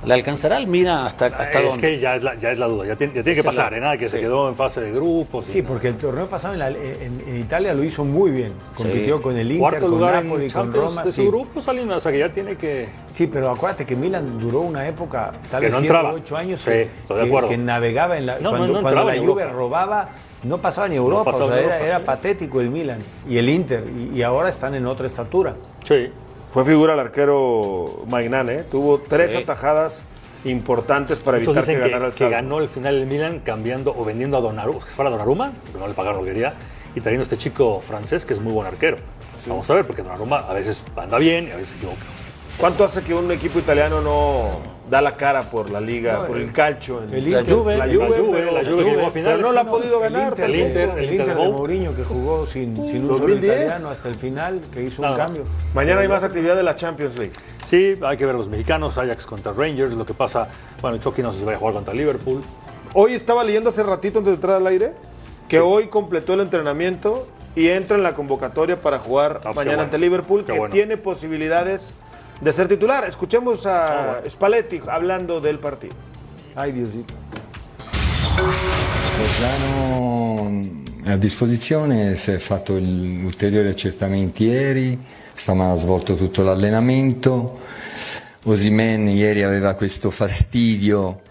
¿Le alcanzará el Milan hasta, hasta es dónde? que ya es la, ya es la duda. Ya tiene, ya tiene que es pasar, la- ¿eh? Nada que se sí. quedó en fase de grupos. Sí, nada. porque el torneo pasado en, la- en- en Italia lo hizo muy bien. Compitió Sí. con el Inter, Cuarto con lugar Napoli, en con Roma. de sí. su grupo, Salim. O sea que ya tiene que. Sí, pero acuérdate que Milan duró una época, tal Que vez no 7 entraba. 8 años, Sí, que, estoy de que- acuerdo. que navegaba en la. No, no, cuando no cuando la Juve robaba, no pasaba ni Europa, pasaba o sea, era, Europa, era sí. patético el Milan y el Inter, y, y ahora están en otra estatura. Sí. Fue figura el arquero Magnan, ¿eh? Tuvo tres Sí. atajadas importantes para evitar que dicen que, ganara el que Salzburg. ganó el final del Milan cambiando o vendiendo a Donnarumma, que fuera Donnarumma, pero no le pagaron lo que quería, y trayendo a este chico francés que es muy buen arquero. Vamos a ver, porque Donnarumma a veces anda bien y a veces se equivoca. ¿Cuánto hace que un equipo italiano no da la cara por la liga, No, por el- calcio? en- el La Inter, Juve, la La Juve, la Juve que llegó a finales. pero no la ha podido El ganar. Inter, El Inter, el el Inter Inter de Mourinho que jugó sin, sin un solo 2010. italiano hasta el final, que hizo un Nada cambio. Mañana hay más actividad de la Champions League. Sí, hay que ver a los mexicanos, Ajax contra Rangers, lo que pasa, bueno, Chucky no sé si va a jugar contra Liverpool. Hoy estaba leyendo hace ratito antes de entrar al aire que hoy completó el entrenamiento y entra en la convocatoria para jugar Ah, pues mañana bueno. ante Liverpool, Qué que bueno. tiene posibilidades de ser titular. Escuchemos a bueno. Spalletti hablando del partido. Ay, Diosito. Piano è a disposizione, si è fatto ulteriori accertamenti ieri, stamane ha svolto tutto l'allenamento. Osimen ieri aveva questo fastidio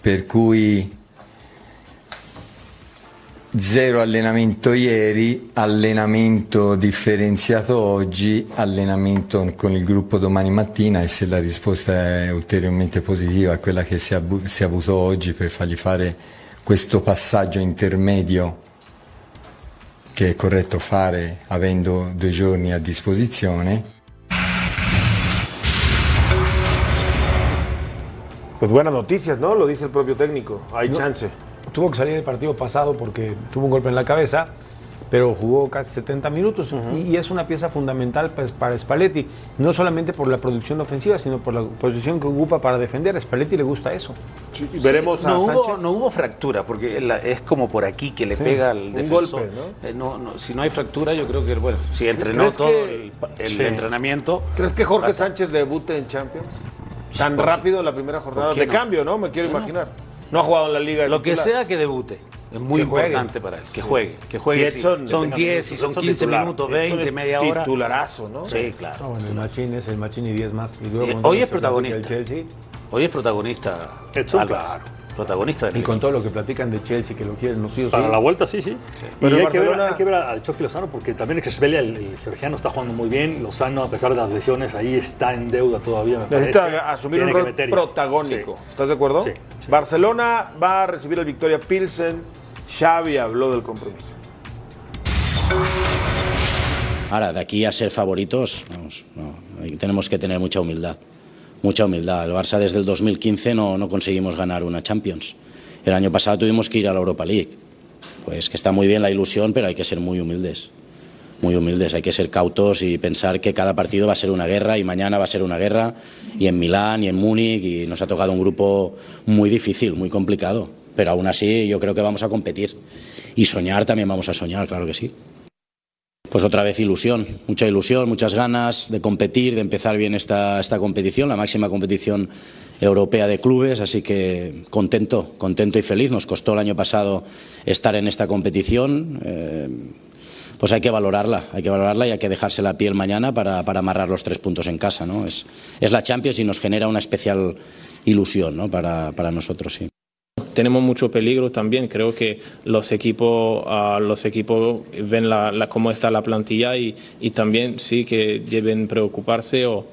per cui Zero allenamento ieri, allenamento differenziato oggi, allenamento con il gruppo domani mattina e se la risposta è ulteriormente positiva, quella che si è, si è avuto oggi per fargli fare questo passaggio intermedio che è corretto fare avendo due giorni a disposizione. Pues buenas noticias, ¿no? Lo dice el propio técnico. Hay No. chance. Tuvo que salir del partido pasado porque tuvo un golpe en la cabeza, pero jugó casi 70 minutos y, y es una pieza fundamental pues, para Spalletti, no solamente por la producción ofensiva, sino por la posición que ocupa para defender. A Spalletti le gusta eso. Y veremos Sí, a no hubo, Sánchez. no hubo fractura, porque la- es como por aquí que le pega al un defensor. golpe, ¿no? Eh, no, no, si no hay fractura, yo creo que, bueno, si entrenó ¿Crees todo que- el, el Sí. entrenamiento. ¿Crees que Jorge Sánchez debute en Champions? Tan ¿por qué? rápido en la primera jornada ¿Por qué de no? cambio, ¿no? Me quiero imaginar. No ha jugado en la liga. de Lo que sea que debute. Es muy importante para él. Que juegue. Que juegue. sí. Edson, son tenga 10 y son Edson 15 titular. minutos, Edson 20, es media hora. Titularazo, ¿no? Sí, claro. Ah, bueno, el Machín es el Machín y 10 más. Y luego Eh, hoy es protagonista. del Chelsea, Hoy es protagonista. Edson, claro. Protagonista del y con todo lo que platican de Chelsea, que lo quieren los hijos. Para la vuelta, sí, sí. Pero y el hay, que ver, hay que ver al Chucky Lozano porque también el Cresvelia, el, el georgiano, está jugando muy bien. Lozano, a pesar de las lesiones, ahí está en deuda todavía. Me Necesita parece. asumir Tiene un que rol protagónico. Sí. ¿Estás de acuerdo? Sí, sí. Barcelona va a recibir al Victoria Pilsen. Xavi habló del compromiso. Ahora, de aquí a ser favoritos, vamos, no, tenemos que tener mucha humildad. Mucha humildad. El Barça desde el 2015 no, no conseguimos ganar una Champions. El año pasado tuvimos que ir a la Europa League. Pues que está muy bien la ilusión, pero hay que ser muy humildes. Muy humildes, hay que ser cautos y pensar que cada partido va a ser una guerra y mañana va a ser una guerra y en Milán y en Múnich y nos ha tocado un grupo muy difícil, muy complicado. Pero aún así yo creo que vamos a competir. Y soñar también vamos a soñar, claro que sí. Pues otra vez ilusión, mucha ilusión, muchas ganas de competir, de empezar bien esta, competición, la máxima competición europea de clubes, así que contento, contento y feliz. Nos costó el año pasado estar en esta competición. eh, pues hay que valorarla, hay que valorarla y hay que dejarse la piel mañana para, para amarrar los tres puntos en casa. ¿no? Es, es la Champions y nos genera una especial ilusión ¿no? para, para nosotros. Sí. Tenemos mucho peligro también. Creo que los equipos, ah, los equipos ven la, cómo está la plantilla y, y también sí que deben preocuparse o,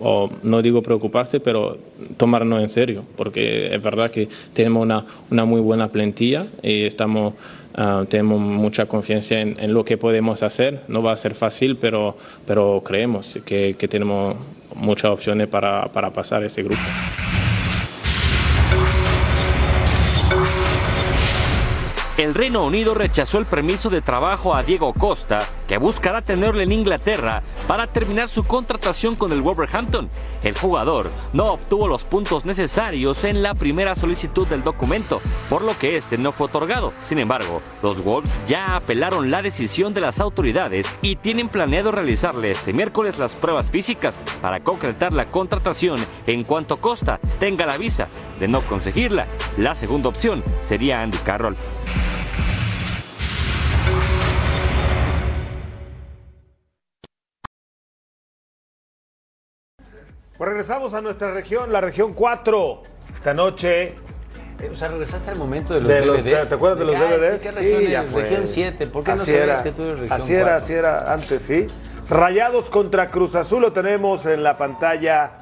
o no digo preocuparse, pero tomarnos en serio, porque es verdad que tenemos una, una muy buena plantilla y estamos, ah, tenemos mucha confianza en, en lo que podemos hacer. No va a ser fácil, pero, pero creemos que, que tenemos muchas opciones para, para pasar ese grupo. El Reino Unido rechazó el permiso de trabajo a Diego Costa, que buscará tenerlo en Inglaterra para terminar su contratación con el Wolverhampton. El jugador no obtuvo los puntos necesarios en la primera solicitud del documento, por lo que este no fue otorgado. Sin embargo, los Wolves ya apelaron la decisión de las autoridades y tienen planeado realizarle este miércoles las pruebas físicas para concretar la contratación en cuanto Costa tenga la visa. De no conseguirla, la segunda opción sería Andy Carroll. Pues regresamos a nuestra región, la región 4. Esta noche Eh, O sea, regresaste al momento de los De DVDs. ¿te, te acuerdas de los Ay, DVDs? sí, ¿Qué región Sí, ya eres? fue. Región 7. ¿Por qué no sabías que tú eres región Así era, 4? así era antes, sí. Rayados contra Cruz Azul lo tenemos en la pantalla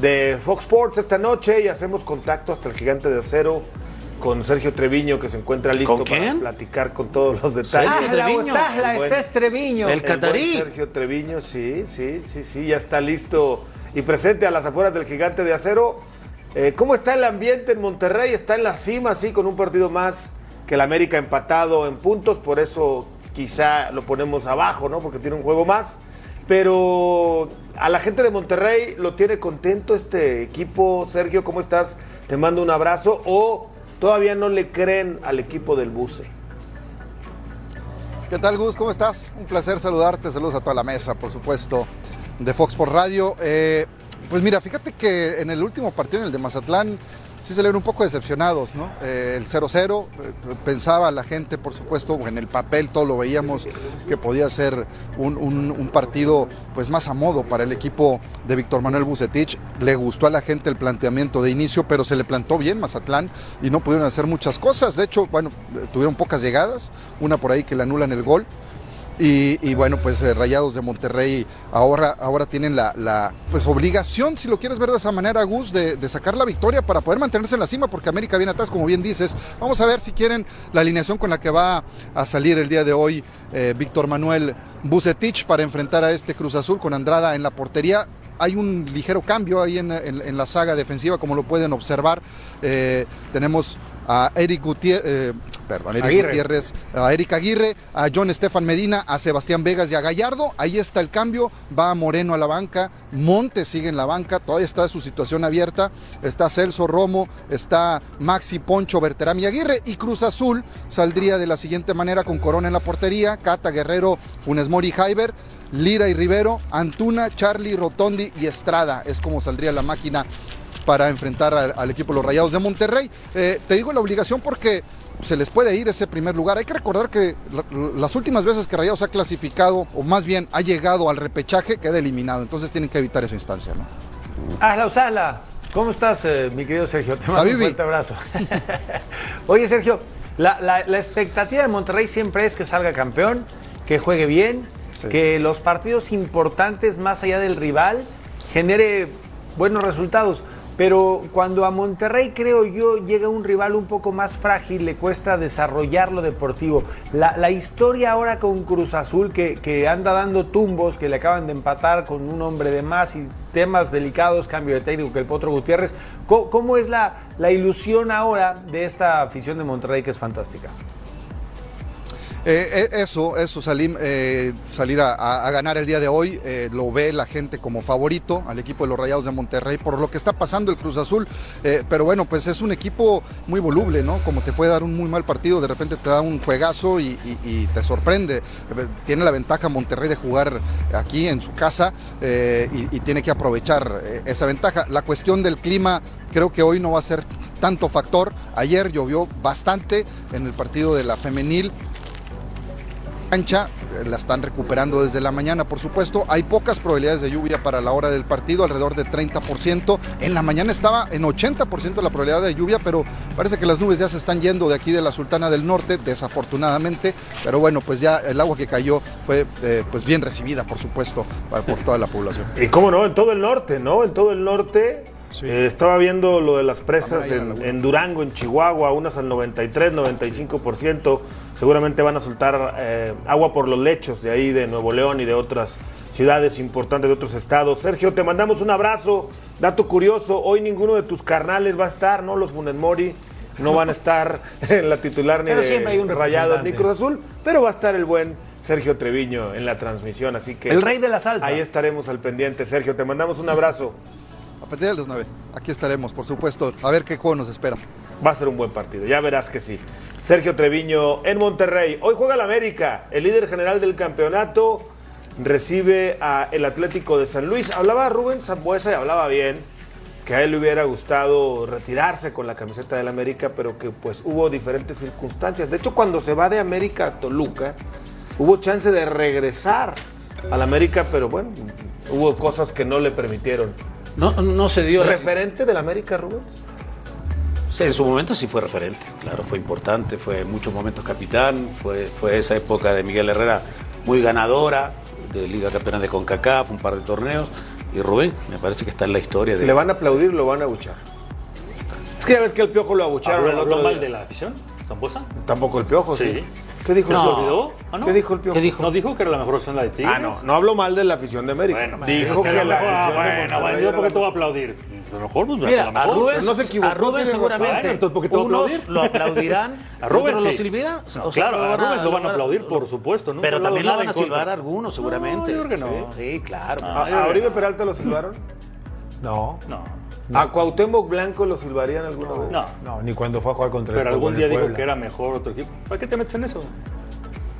de Fox Sports esta noche y hacemos contacto hasta el gigante de acero con Sergio Treviño que se encuentra listo ¿Con para platicar con todos los detalles. Sergio Treviño. Sahla, El buen- está Estreviño. El El catarí. Sergio Treviño, sí, sí, sí, sí, ya está listo y presente a las afueras del gigante de acero. Eh, ¿Cómo está el ambiente en Monterrey? Está en la cima, sí, con un partido más que el América empatado en puntos, por eso quizá lo ponemos abajo, ¿no? Porque tiene un juego más. Pero a la gente de Monterrey lo tiene contento este equipo. Sergio, ¿cómo estás? Te mando un abrazo. ¿O todavía no le creen al equipo del Buce? ¿Qué tal, Gus? ¿Cómo estás? Un placer saludarte. Saludos a toda la mesa, por supuesto, de Fox por Radio. Eh, pues mira, fíjate que en el último partido, en el de Mazatlán, sí se le ven un poco decepcionados, ¿no? Eh, el 0-0, eh, pensaba la gente, por supuesto, en el papel todo lo veíamos que podía ser un, un- un partido pues más a modo para el equipo de Víctor Manuel Bucetich. Le gustó a la gente el planteamiento de inicio, pero se le plantó bien Mazatlán y no pudieron hacer muchas cosas. De hecho, bueno, eh, tuvieron pocas llegadas, una por ahí que le anulan el gol. Y, y bueno, pues eh, Rayados de Monterrey ahora, ahora tienen la, la, pues, obligación, si lo quieres ver de esa manera, Gus, de, sacar la victoria para poder mantenerse en la cima, porque América viene atrás, como bien dices. Vamos a ver si quieren la alineación con la que va a salir el día de hoy eh, Víctor Manuel Bucetich para enfrentar a este Cruz Azul con Andrada en la portería. Hay un ligero cambio ahí en, en- en la saga defensiva, como lo pueden observar. Eh, tenemos a Eric Gutiérrez, eh, perdón, Eric Aguirre. Gutiérrez, a Eric Aguirre, a John Estefan Medina, a Sebastián Vegas y a Gallardo. Ahí está el cambio. Va Moreno a la banca. Montes sigue en la banca. Todavía está su situación abierta. Está Celso Romo, está Maxi Poncho, Berterami y Aguirre. Y Cruz Azul saldría de la siguiente manera con Corona en la portería, Cata Guerrero, Funes Mori Jaiber. Lira y Rivero, Antuna, Charlie, Rotondi y Estrada. Es como saldría la máquina para enfrentar al, al equipo de los Rayados de Monterrey. Eh, te digo la obligación porque se les puede ir ese primer lugar. Hay que recordar que la- las últimas veces que Rayados ha clasificado, o más bien ha llegado al repechaje, queda eliminado. Entonces tienen que evitar esa instancia. ¿no? Ahla Usala, ¿cómo estás, eh, mi querido Sergio? Te mando un fuerte abrazo. (laughs) Oye, Sergio, la, la- la expectativa de Monterrey siempre es que salga campeón, que juegue bien, Sí. que los partidos importantes, más allá del rival, genere buenos resultados. Pero cuando a Monterrey, creo yo, llega un rival un poco más frágil, le cuesta desarrollar lo deportivo. La, la historia ahora con Cruz Azul, que, que anda dando tumbos, que le acaban de empatar con un hombre de más y temas delicados, cambio de técnico que el Potro Gutiérrez. ¿Cómo, cómo es la, la ilusión ahora de esta afición de Monterrey que es fantástica? Eh, eh, eso, eso, eh, salir a, ganar el día de hoy, lo ve la gente como favorito al equipo de los Rayados de Monterrey por lo que está pasando el Cruz Azul, pero bueno, pues es un equipo muy voluble, ¿no? Como te puede dar un muy mal partido, de repente te da un juegazo y, te sorprende. Tiene la ventaja Monterrey de jugar aquí en su casa y, tiene que aprovechar esa ventaja. La cuestión del clima creo que hoy no va a ser tanto factor. Ayer llovió bastante en el partido de la femenil cancha, eh, la están recuperando desde la mañana, por supuesto. Hay pocas probabilidades de lluvia para la hora del partido, alrededor del 30%. En la mañana estaba en 80% la probabilidad de lluvia, pero parece que las nubes ya se están yendo de aquí de la Sultana del Norte, desafortunadamente. Pero bueno, pues ya el agua que cayó fue eh, pues bien recibida, por supuesto, por toda la población. Y cómo no, en todo el norte, ¿no? En todo el norte. eh, estaba viendo lo de las presas en Durango, en Chihuahua, unas al 93, 95%. Seguramente van a soltar eh, agua por los lechos de ahí, de Nuevo León y de otras ciudades importantes de otros estados. Sergio, te mandamos un abrazo. Dato curioso, hoy ninguno de tus carnales va a estar, ¿no? Los Funes Mori no van a estar (laughs) en la titular ni Pero de hay un Rayados ni. Cruz Azul, pero va a estar el buen Sergio Treviño en la transmisión, así que... El rey de la salsa. Ahí estaremos al pendiente, Sergio. Te mandamos un abrazo. A partir de las 9, aquí estaremos, por supuesto, a ver qué juego nos espera. Va a ser un buen partido, ya verás que sí. Sergio Treviño en Monterrey. Hoy juega el América, el líder general del campeonato. Recibe a el Atlético de San Luis. Hablaba Rubén Zambuesa y hablaba bien que a él le hubiera gustado retirarse con la camiseta del América, pero que pues hubo diferentes circunstancias. De hecho, cuando se va de América a Toluca, hubo chance de regresar al América, pero bueno, hubo cosas que no le permitieron. No, no se dio. ¿Referente del América, Rubén? Sí, en su momento sí fue referente, claro, fue importante, fue en muchos momentos capitán, fue, fue esa época de Miguel Herrera muy ganadora, de Liga Campeona de CONCACAF, un par de torneos, y Rubén, me parece que está en la historia de... Le van a aplaudir, lo van a abuchar. Es que ya ves que el piojo lo abucharon. ¿Habló, mal día. de la afición? ¿Zambuesa? Tampoco el piojo, sí. Sí. ¿Qué dijo No. el ¿Se piojo? olvidó? ¿Ah, no? ¿Qué dijo el piojo? ¿Qué dijo? ¿No dijo que era la mejor opción la de Tigres? Ah, no, no habló mal de la afición de América. Bueno, dijo es que, a lo la mejor- ah, afición de bueno, Monterrey bueno, yo porque te voy a aplaudir. A lo mejor, pues, Mira, a lo a mejor. Pero no se equivocó, a razón. seguramente Bueno, entonces, ¿por qué te va a aplaudir? lo aplaudirán, (laughs) A lo sí. silbarán. No, o sea, claro, a Rubén lo van a aplaudir, por supuesto. nunca Pero también lo van a silbar algunos seguramente. yo creo que no. Sí, claro. Ah, ¿A, a Oribe Peralta lo silbaron? No, No, ¿A Cuauhtémoc Blanco lo silbarían alguna vez? no. no, ni cuando fue a jugar contra el Pero algún día dijo que era mejor otro equipo. ¿Para qué te metes en eso?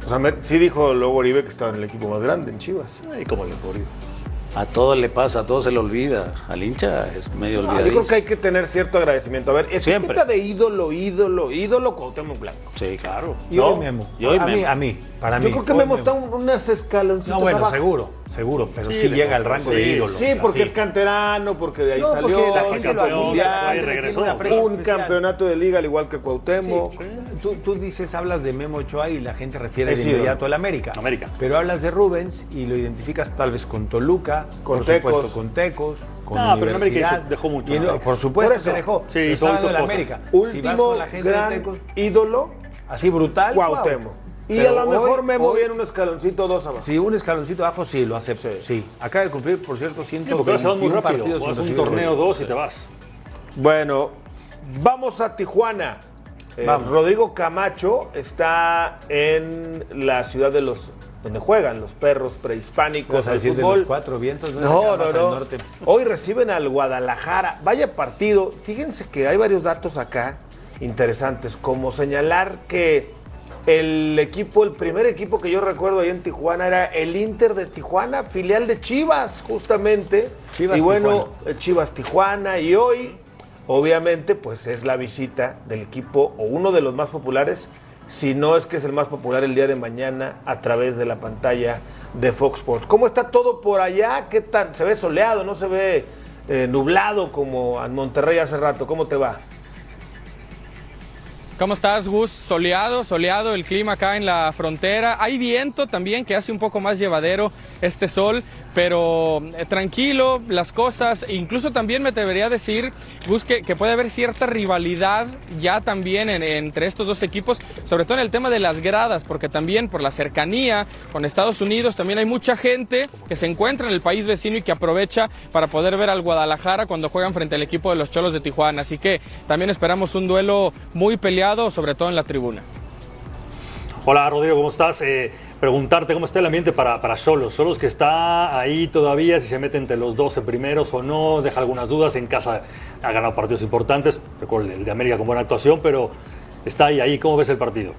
O sea, me- sí dijo luego Oribe que estaba en el equipo más grande, en Chivas. Ay, cómo le ocurrió. A todos le pasa, a todos se le olvida. Al hincha es medio No, olvidadizo. yo creo que hay que tener cierto agradecimiento. A ver, Siempre. etiqueta de ídolo, ídolo, ídolo Cuauhtémoc Blanco. Sí, claro. Y No, hoy Memo. y hoy a mí, a mí, para mí. Yo creo que Hoy Memo está un- unas escaloncitos No, bueno, abajo. seguro, seguro, pero sí, Sí, llega al rango sí, de ídolo. Sí, porque es canterano, porque de ahí No, salió. porque la gente lo admira, regresó. un especial. campeonato de liga al igual que Cuauhtémoc. Tú, tú dices, hablas de Memo Ochoa y la gente refiere Es de inmediato al América. América. Pero hablas de Rubens y lo identificas tal vez con Toluca, Con por Tecos. supuesto con Tecos, con No, pero en América dejó mucho, Y ¿no? no, por supuesto Por que eso. dejó. Sí, pero hizo- está hablando hizo de la. América. si vas Último con la gente de gran Tecos, ídolo, así brutal, Cuauhtémoc. Y Pero a lo mejor hoy- Memo hoy- viene un escaloncito dos abajo. Sí, un escaloncito abajo sí, lo acepto. Sí. Acaba de cumplir, por cierto, Sí, porque ahora se van muy 121 rápido. partidos. Sin un torneo, dos y te vas. Bueno, vamos a Tijuana. Eh, Vamos. Rodrigo Camacho está en la ciudad de los donde juegan los perros prehispánicos ¿Vas a del decir de fútbol. los cuatro vientos? No, No, no, al no. norte. Hoy reciben al Guadalajara. Vaya partido. Fíjense que hay varios datos acá interesantes, como señalar que el equipo, el primer equipo que yo recuerdo ahí en Tijuana era el Inter de Tijuana, filial de Chivas, justamente. Chivas y bueno, eh, Chivas Tijuana. Y hoy, obviamente, pues es la visita del equipo o uno de los más populares, si no es que es el más popular el día de mañana a través de la pantalla de Fox Sports. ¿Cómo está todo por allá? ¿Qué tal? ¿Se ve soleado? ¿No se ve eh, nublado como en Monterrey hace rato? ¿Cómo te va? ¿Cómo estás, Gus? Soleado, soleado el clima acá en la frontera. Hay viento también que hace un poco más llevadero este sol, pero eh, tranquilo las cosas. Incluso también me debería decir, Gus, que, puede haber cierta rivalidad ya también en- entre estos dos equipos, sobre todo en el tema de las gradas, porque también por la cercanía con Estados Unidos también hay mucha gente que se encuentra en el país vecino y que aprovecha para poder ver al Guadalajara cuando juegan frente al equipo de los Cholos de Tijuana. Así que también esperamos un duelo muy peleado, sobre todo en la tribuna. Hola Rodrigo, ¿cómo estás? Eh, preguntarte cómo está el ambiente para, para Solos. Solos que está ahí todavía, si se mete entre los 12 primeros o no, deja algunas dudas. En casa ha ganado partidos importantes, recuerdo el de América con buena actuación, pero está ahí, ahí. ¿Cómo ves el partido?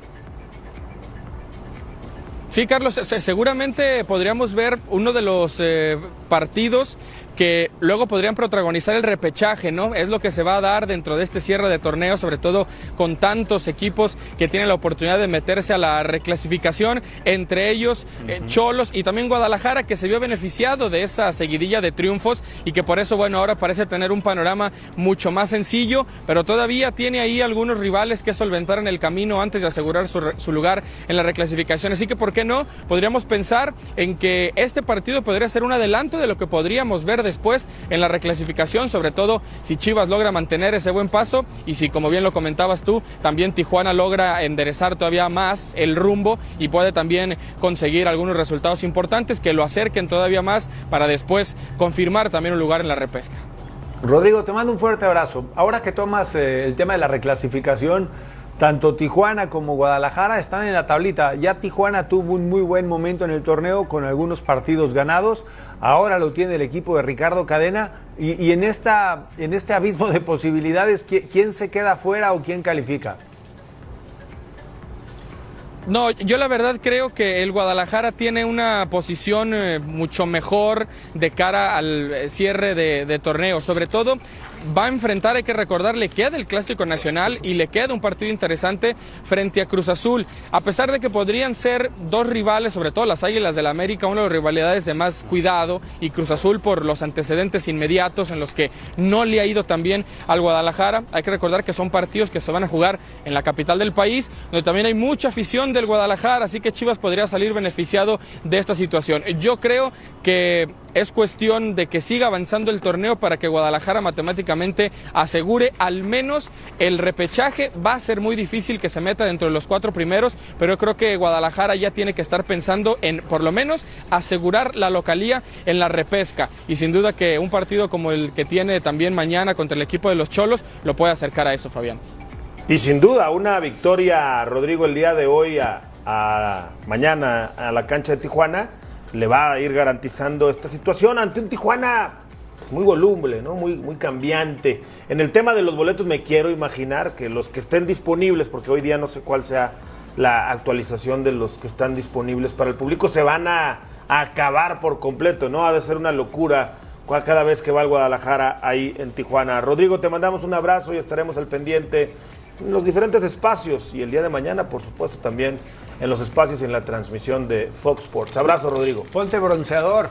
Sí, Carlos, se- seguramente podríamos ver uno de los eh, partidos que luego podrían protagonizar el repechaje, ¿no? Es lo que se va a dar dentro de este cierre de torneo, sobre todo con tantos equipos que tienen la oportunidad de meterse a la reclasificación, entre ellos eh, Cholos y también Guadalajara, que se vio beneficiado de esa seguidilla de triunfos y que por eso, bueno, ahora parece tener un panorama mucho más sencillo, pero todavía tiene ahí algunos rivales que solventar en el camino antes de asegurar su, su lugar en la reclasificación. Así que, ¿por qué no? Podríamos pensar en que este partido podría ser un adelanto de lo que podríamos ver después en la reclasificación, sobre todo si Chivas logra mantener ese buen paso y si, como bien lo comentabas tú, también Tijuana logra enderezar todavía más el rumbo y puede también conseguir algunos resultados importantes que lo acerquen todavía más para después confirmar también un lugar en la repesca. Rodrigo, te mando un fuerte abrazo. Ahora que tomas eh, el tema de la reclasificación, tanto Tijuana como Guadalajara están en la tablita. Ya Tijuana tuvo un muy buen momento en el torneo con algunos partidos ganados. Ahora lo tiene el equipo de Ricardo Cadena. Y, en, esta, en este abismo de posibilidades, ¿qui- ¿quién se queda fuera o quién califica? No, yo la verdad creo que el Guadalajara tiene una posición eh, mucho mejor de cara al eh, cierre de torneo. Sobre todo va a enfrentar, hay que recordar, le queda el Clásico Nacional y le queda un partido interesante frente a Cruz Azul. A pesar de que podrían ser dos rivales, sobre todo las Águilas del América, una de las rivalidades de más cuidado y Cruz Azul por los antecedentes inmediatos en los que no le ha ido tan bien al Guadalajara. Hay que recordar que son partidos que se van a jugar en la capital del país, donde también hay mucha afición del Guadalajara, así que Chivas podría salir beneficiado de esta situación. Yo creo que es cuestión de que siga avanzando el torneo para que Guadalajara matemáticamente asegure al menos el repechaje. Va a ser muy difícil que se meta dentro de los cuatro primeros, pero yo creo que Guadalajara ya tiene que estar pensando en por lo menos asegurar la localía en la repesca. Y sin duda que un partido como el que tiene también mañana contra el equipo de los Cholos lo puede acercar a eso, Fabián. Y sin duda, una victoria, Rodrigo, el día de hoy a, a mañana a la cancha de Tijuana, le va a ir garantizando esta situación ante un Tijuana muy voluble, ¿no? Muy, muy cambiante. En el tema de los boletos me quiero imaginar que los que estén disponibles, porque hoy día no sé cuál sea la actualización de los que están disponibles para el público, se van a, acabar por completo, ¿no? Ha de ser una locura cada vez que va al Guadalajara ahí en Tijuana. Rodrigo, te mandamos un abrazo y estaremos al pendiente en los diferentes espacios y el día de mañana, por supuesto, también en los espacios y en la transmisión de Fox Sports. Abrazo, Rodrigo. Ponte bronceador.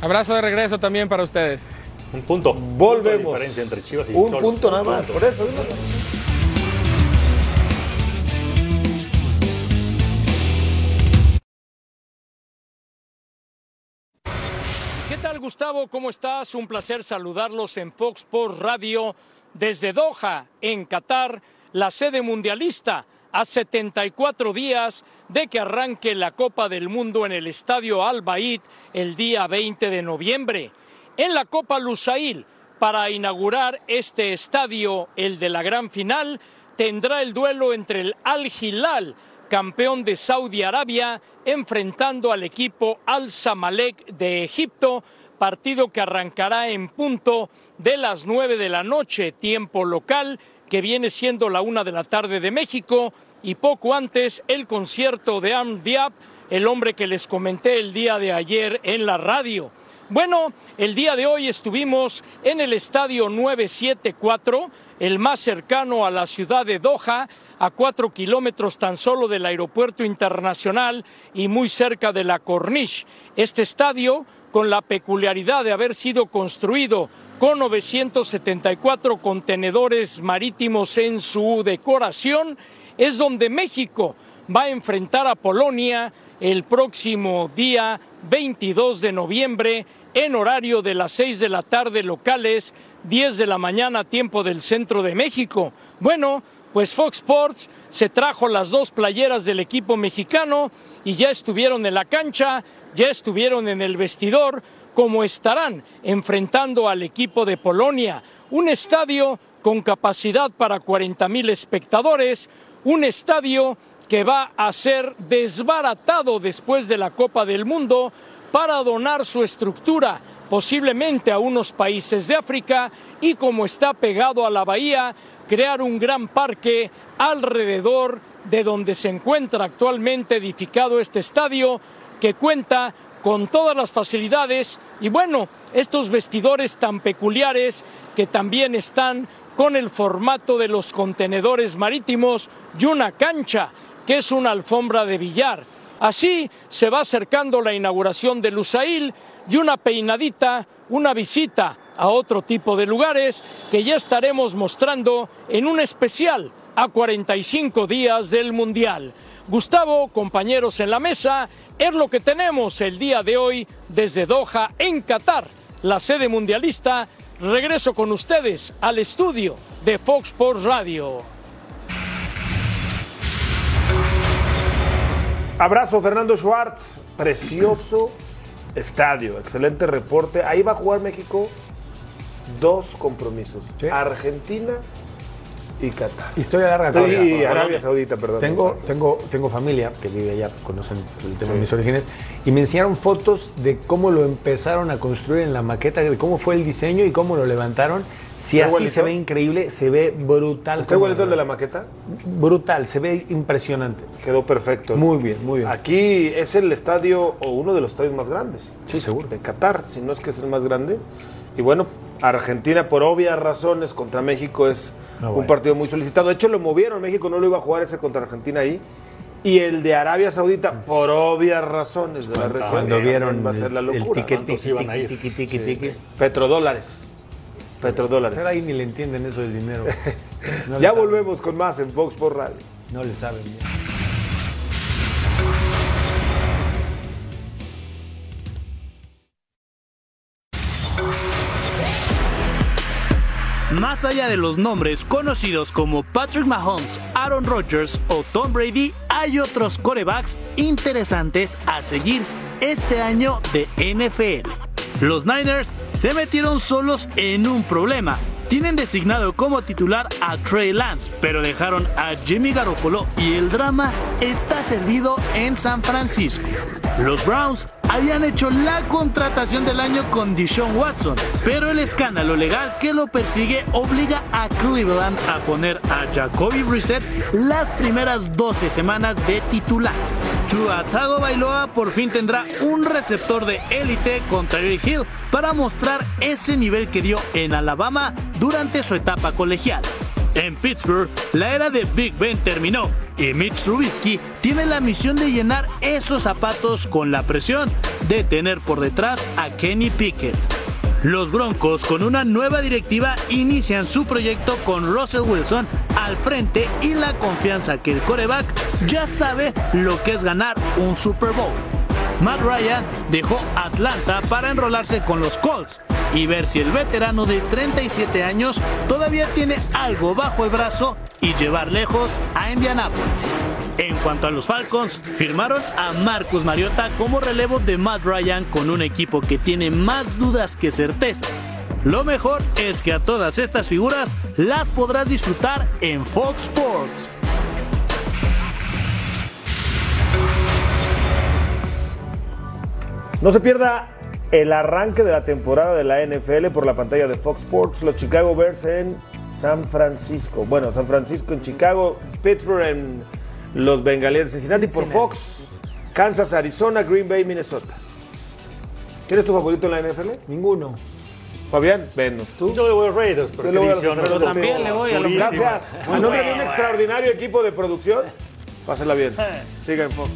Abrazo de regreso también para ustedes. Un punto. Volvemos. diferencia entre Chivas y Un punto nada más. Por eso. ¿Qué tal, Gustavo? ¿Cómo estás? Un placer saludarlos en Fox Sports Radio desde Doha, en Qatar, la sede mundialista, a 74 días de que arranque la Copa del Mundo en el Estadio Al Bayt el día 20 de noviembre. En la Copa Lusail, para inaugurar este estadio, el de la gran final, tendrá el duelo entre el Al Hilal, campeón de Saudi Arabia, enfrentando al equipo Al Samalek de Egipto, partido que arrancará en punto de las nueve de la noche, tiempo local, que viene siendo la una de la tarde de México, y poco antes el concierto de Am Diab, el hombre que les comenté el día de ayer en la radio. Bueno, el día de hoy estuvimos en el estadio 974, el más cercano a la ciudad de Doha, a cuatro kilómetros tan solo del aeropuerto internacional y muy cerca de la Corniche. Este estadio, con la peculiaridad de haber sido construido con 974 contenedores marítimos en su decoración, es donde México va a enfrentar a Polonia el próximo día 22 de noviembre en horario de las 6 de la tarde locales, 10 de la mañana tiempo del centro de México. Bueno, pues Fox Sports se trajo las dos playeras del equipo mexicano y ya estuvieron en la cancha, ya estuvieron en el vestidor, como estarán enfrentando al equipo de Polonia. Un estadio con capacidad para 40 mil espectadores, un estadio que va a ser desbaratado después de la Copa del Mundo para donar su estructura posiblemente a unos países de África y como está pegado a la bahía, crear un gran parque alrededor de donde se encuentra actualmente edificado este estadio que cuenta con todas las facilidades y bueno, estos vestidores tan peculiares que también están con el formato de los contenedores marítimos y una cancha que es una alfombra de billar. Así se va acercando la inauguración de Lusail y una peinadita, una visita a otro tipo de lugares que ya estaremos mostrando en un especial a 45 días del Mundial. Gustavo, compañeros en la mesa, es lo que tenemos el día de hoy desde Doha, en Qatar, la sede mundialista. Regreso con ustedes al estudio de Fox Sports Radio. Abrazo, Fernando Schwartz. Precioso estadio, excelente reporte. Ahí va a jugar México dos compromisos. Argentina y Qatar. Historia larga. Sí, Arabia Saudita, perdón. Tengo, tengo, tengo familia que vive allá, conocen el tema de mis orígenes, y me enseñaron fotos de cómo lo empezaron a construir en la maqueta, de cómo fue el diseño y cómo lo levantaron. Si así se ve increíble, se ve brutal. ¿Está igualito el de la maqueta? Brutal, se ve impresionante. Quedó perfecto. Muy bien, muy bien. Aquí es el estadio, o uno de los estadios más grandes. Sí, seguro. De Qatar, si no es que es el más grande. Y bueno, Argentina, por obvias razones, contra México es Ah, un partido muy solicitado. De hecho, lo movieron. México no lo iba a jugar ese contra Argentina ahí. Y el de Arabia Saudita, por obvias razones de la región, Cuando vieron va a ser la el, el locura. tiqui. Petrodólares. Petrodólares. Pero ahí ni le entienden eso del dinero. (laughs) No ya volvemos con más en Fox por Radio. No le saben. ya. Más allá de los nombres conocidos como Patrick Mahomes, Aaron Rodgers o Tom Brady, hay otros corebacks interesantes a seguir este año de NFL. Los Niners se metieron solos en un problema. Tienen designado como titular a Trey Lance, pero dejaron a Jimmy Garoppolo y el drama está servido en San Francisco. Los Browns habían hecho la contratación del año con Deshaun Watson, pero el escándalo legal que lo persigue obliga a Cleveland a poner a Jacoby Brissett las primeras 12 semanas de titular. Tua Tagovailoa por fin tendrá un receptor de élite contra Hill para mostrar ese nivel que dio en Alabama durante su etapa colegial. En Pittsburgh, la era de Big Ben terminó y Mitch Trubisky tiene la misión de llenar esos zapatos con la presión de tener por detrás a Kenny Pickett. Los Broncos con una nueva directiva inician su proyecto con Russell Wilson al frente y la confianza que el coreback ya sabe lo que es ganar un Super Bowl. Matt Ryan dejó Atlanta para enrolarse con los Colts y ver si el veterano de 37 años todavía tiene algo bajo el brazo y llevar lejos a Indianapolis. En cuanto a los Falcons, firmaron a Marcus Mariota como relevo de Matt Ryan con un equipo que tiene más dudas que certezas. Lo mejor es que a todas estas figuras las podrás disfrutar en Fox Sports. No se pierda el arranque de la temporada de la NFL por la pantalla de Fox Sports, los Chicago Bears en San Francisco. Bueno, San Francisco en Chicago, Pittsburgh en los Bengalíes de Cincinnati por Fox, Kansas, Arizona, Green Bay, Minnesota. ¿Quién es tu favorito en la NFL? Ninguno. Fabián, venos. ¿Tú? Yo le voy a Raiders, pero Yo le voy a los de también le voy a los- Gracias. En nombre de un extraordinario equipo de producción, pásenla bien. (laughs) Siga en Fox.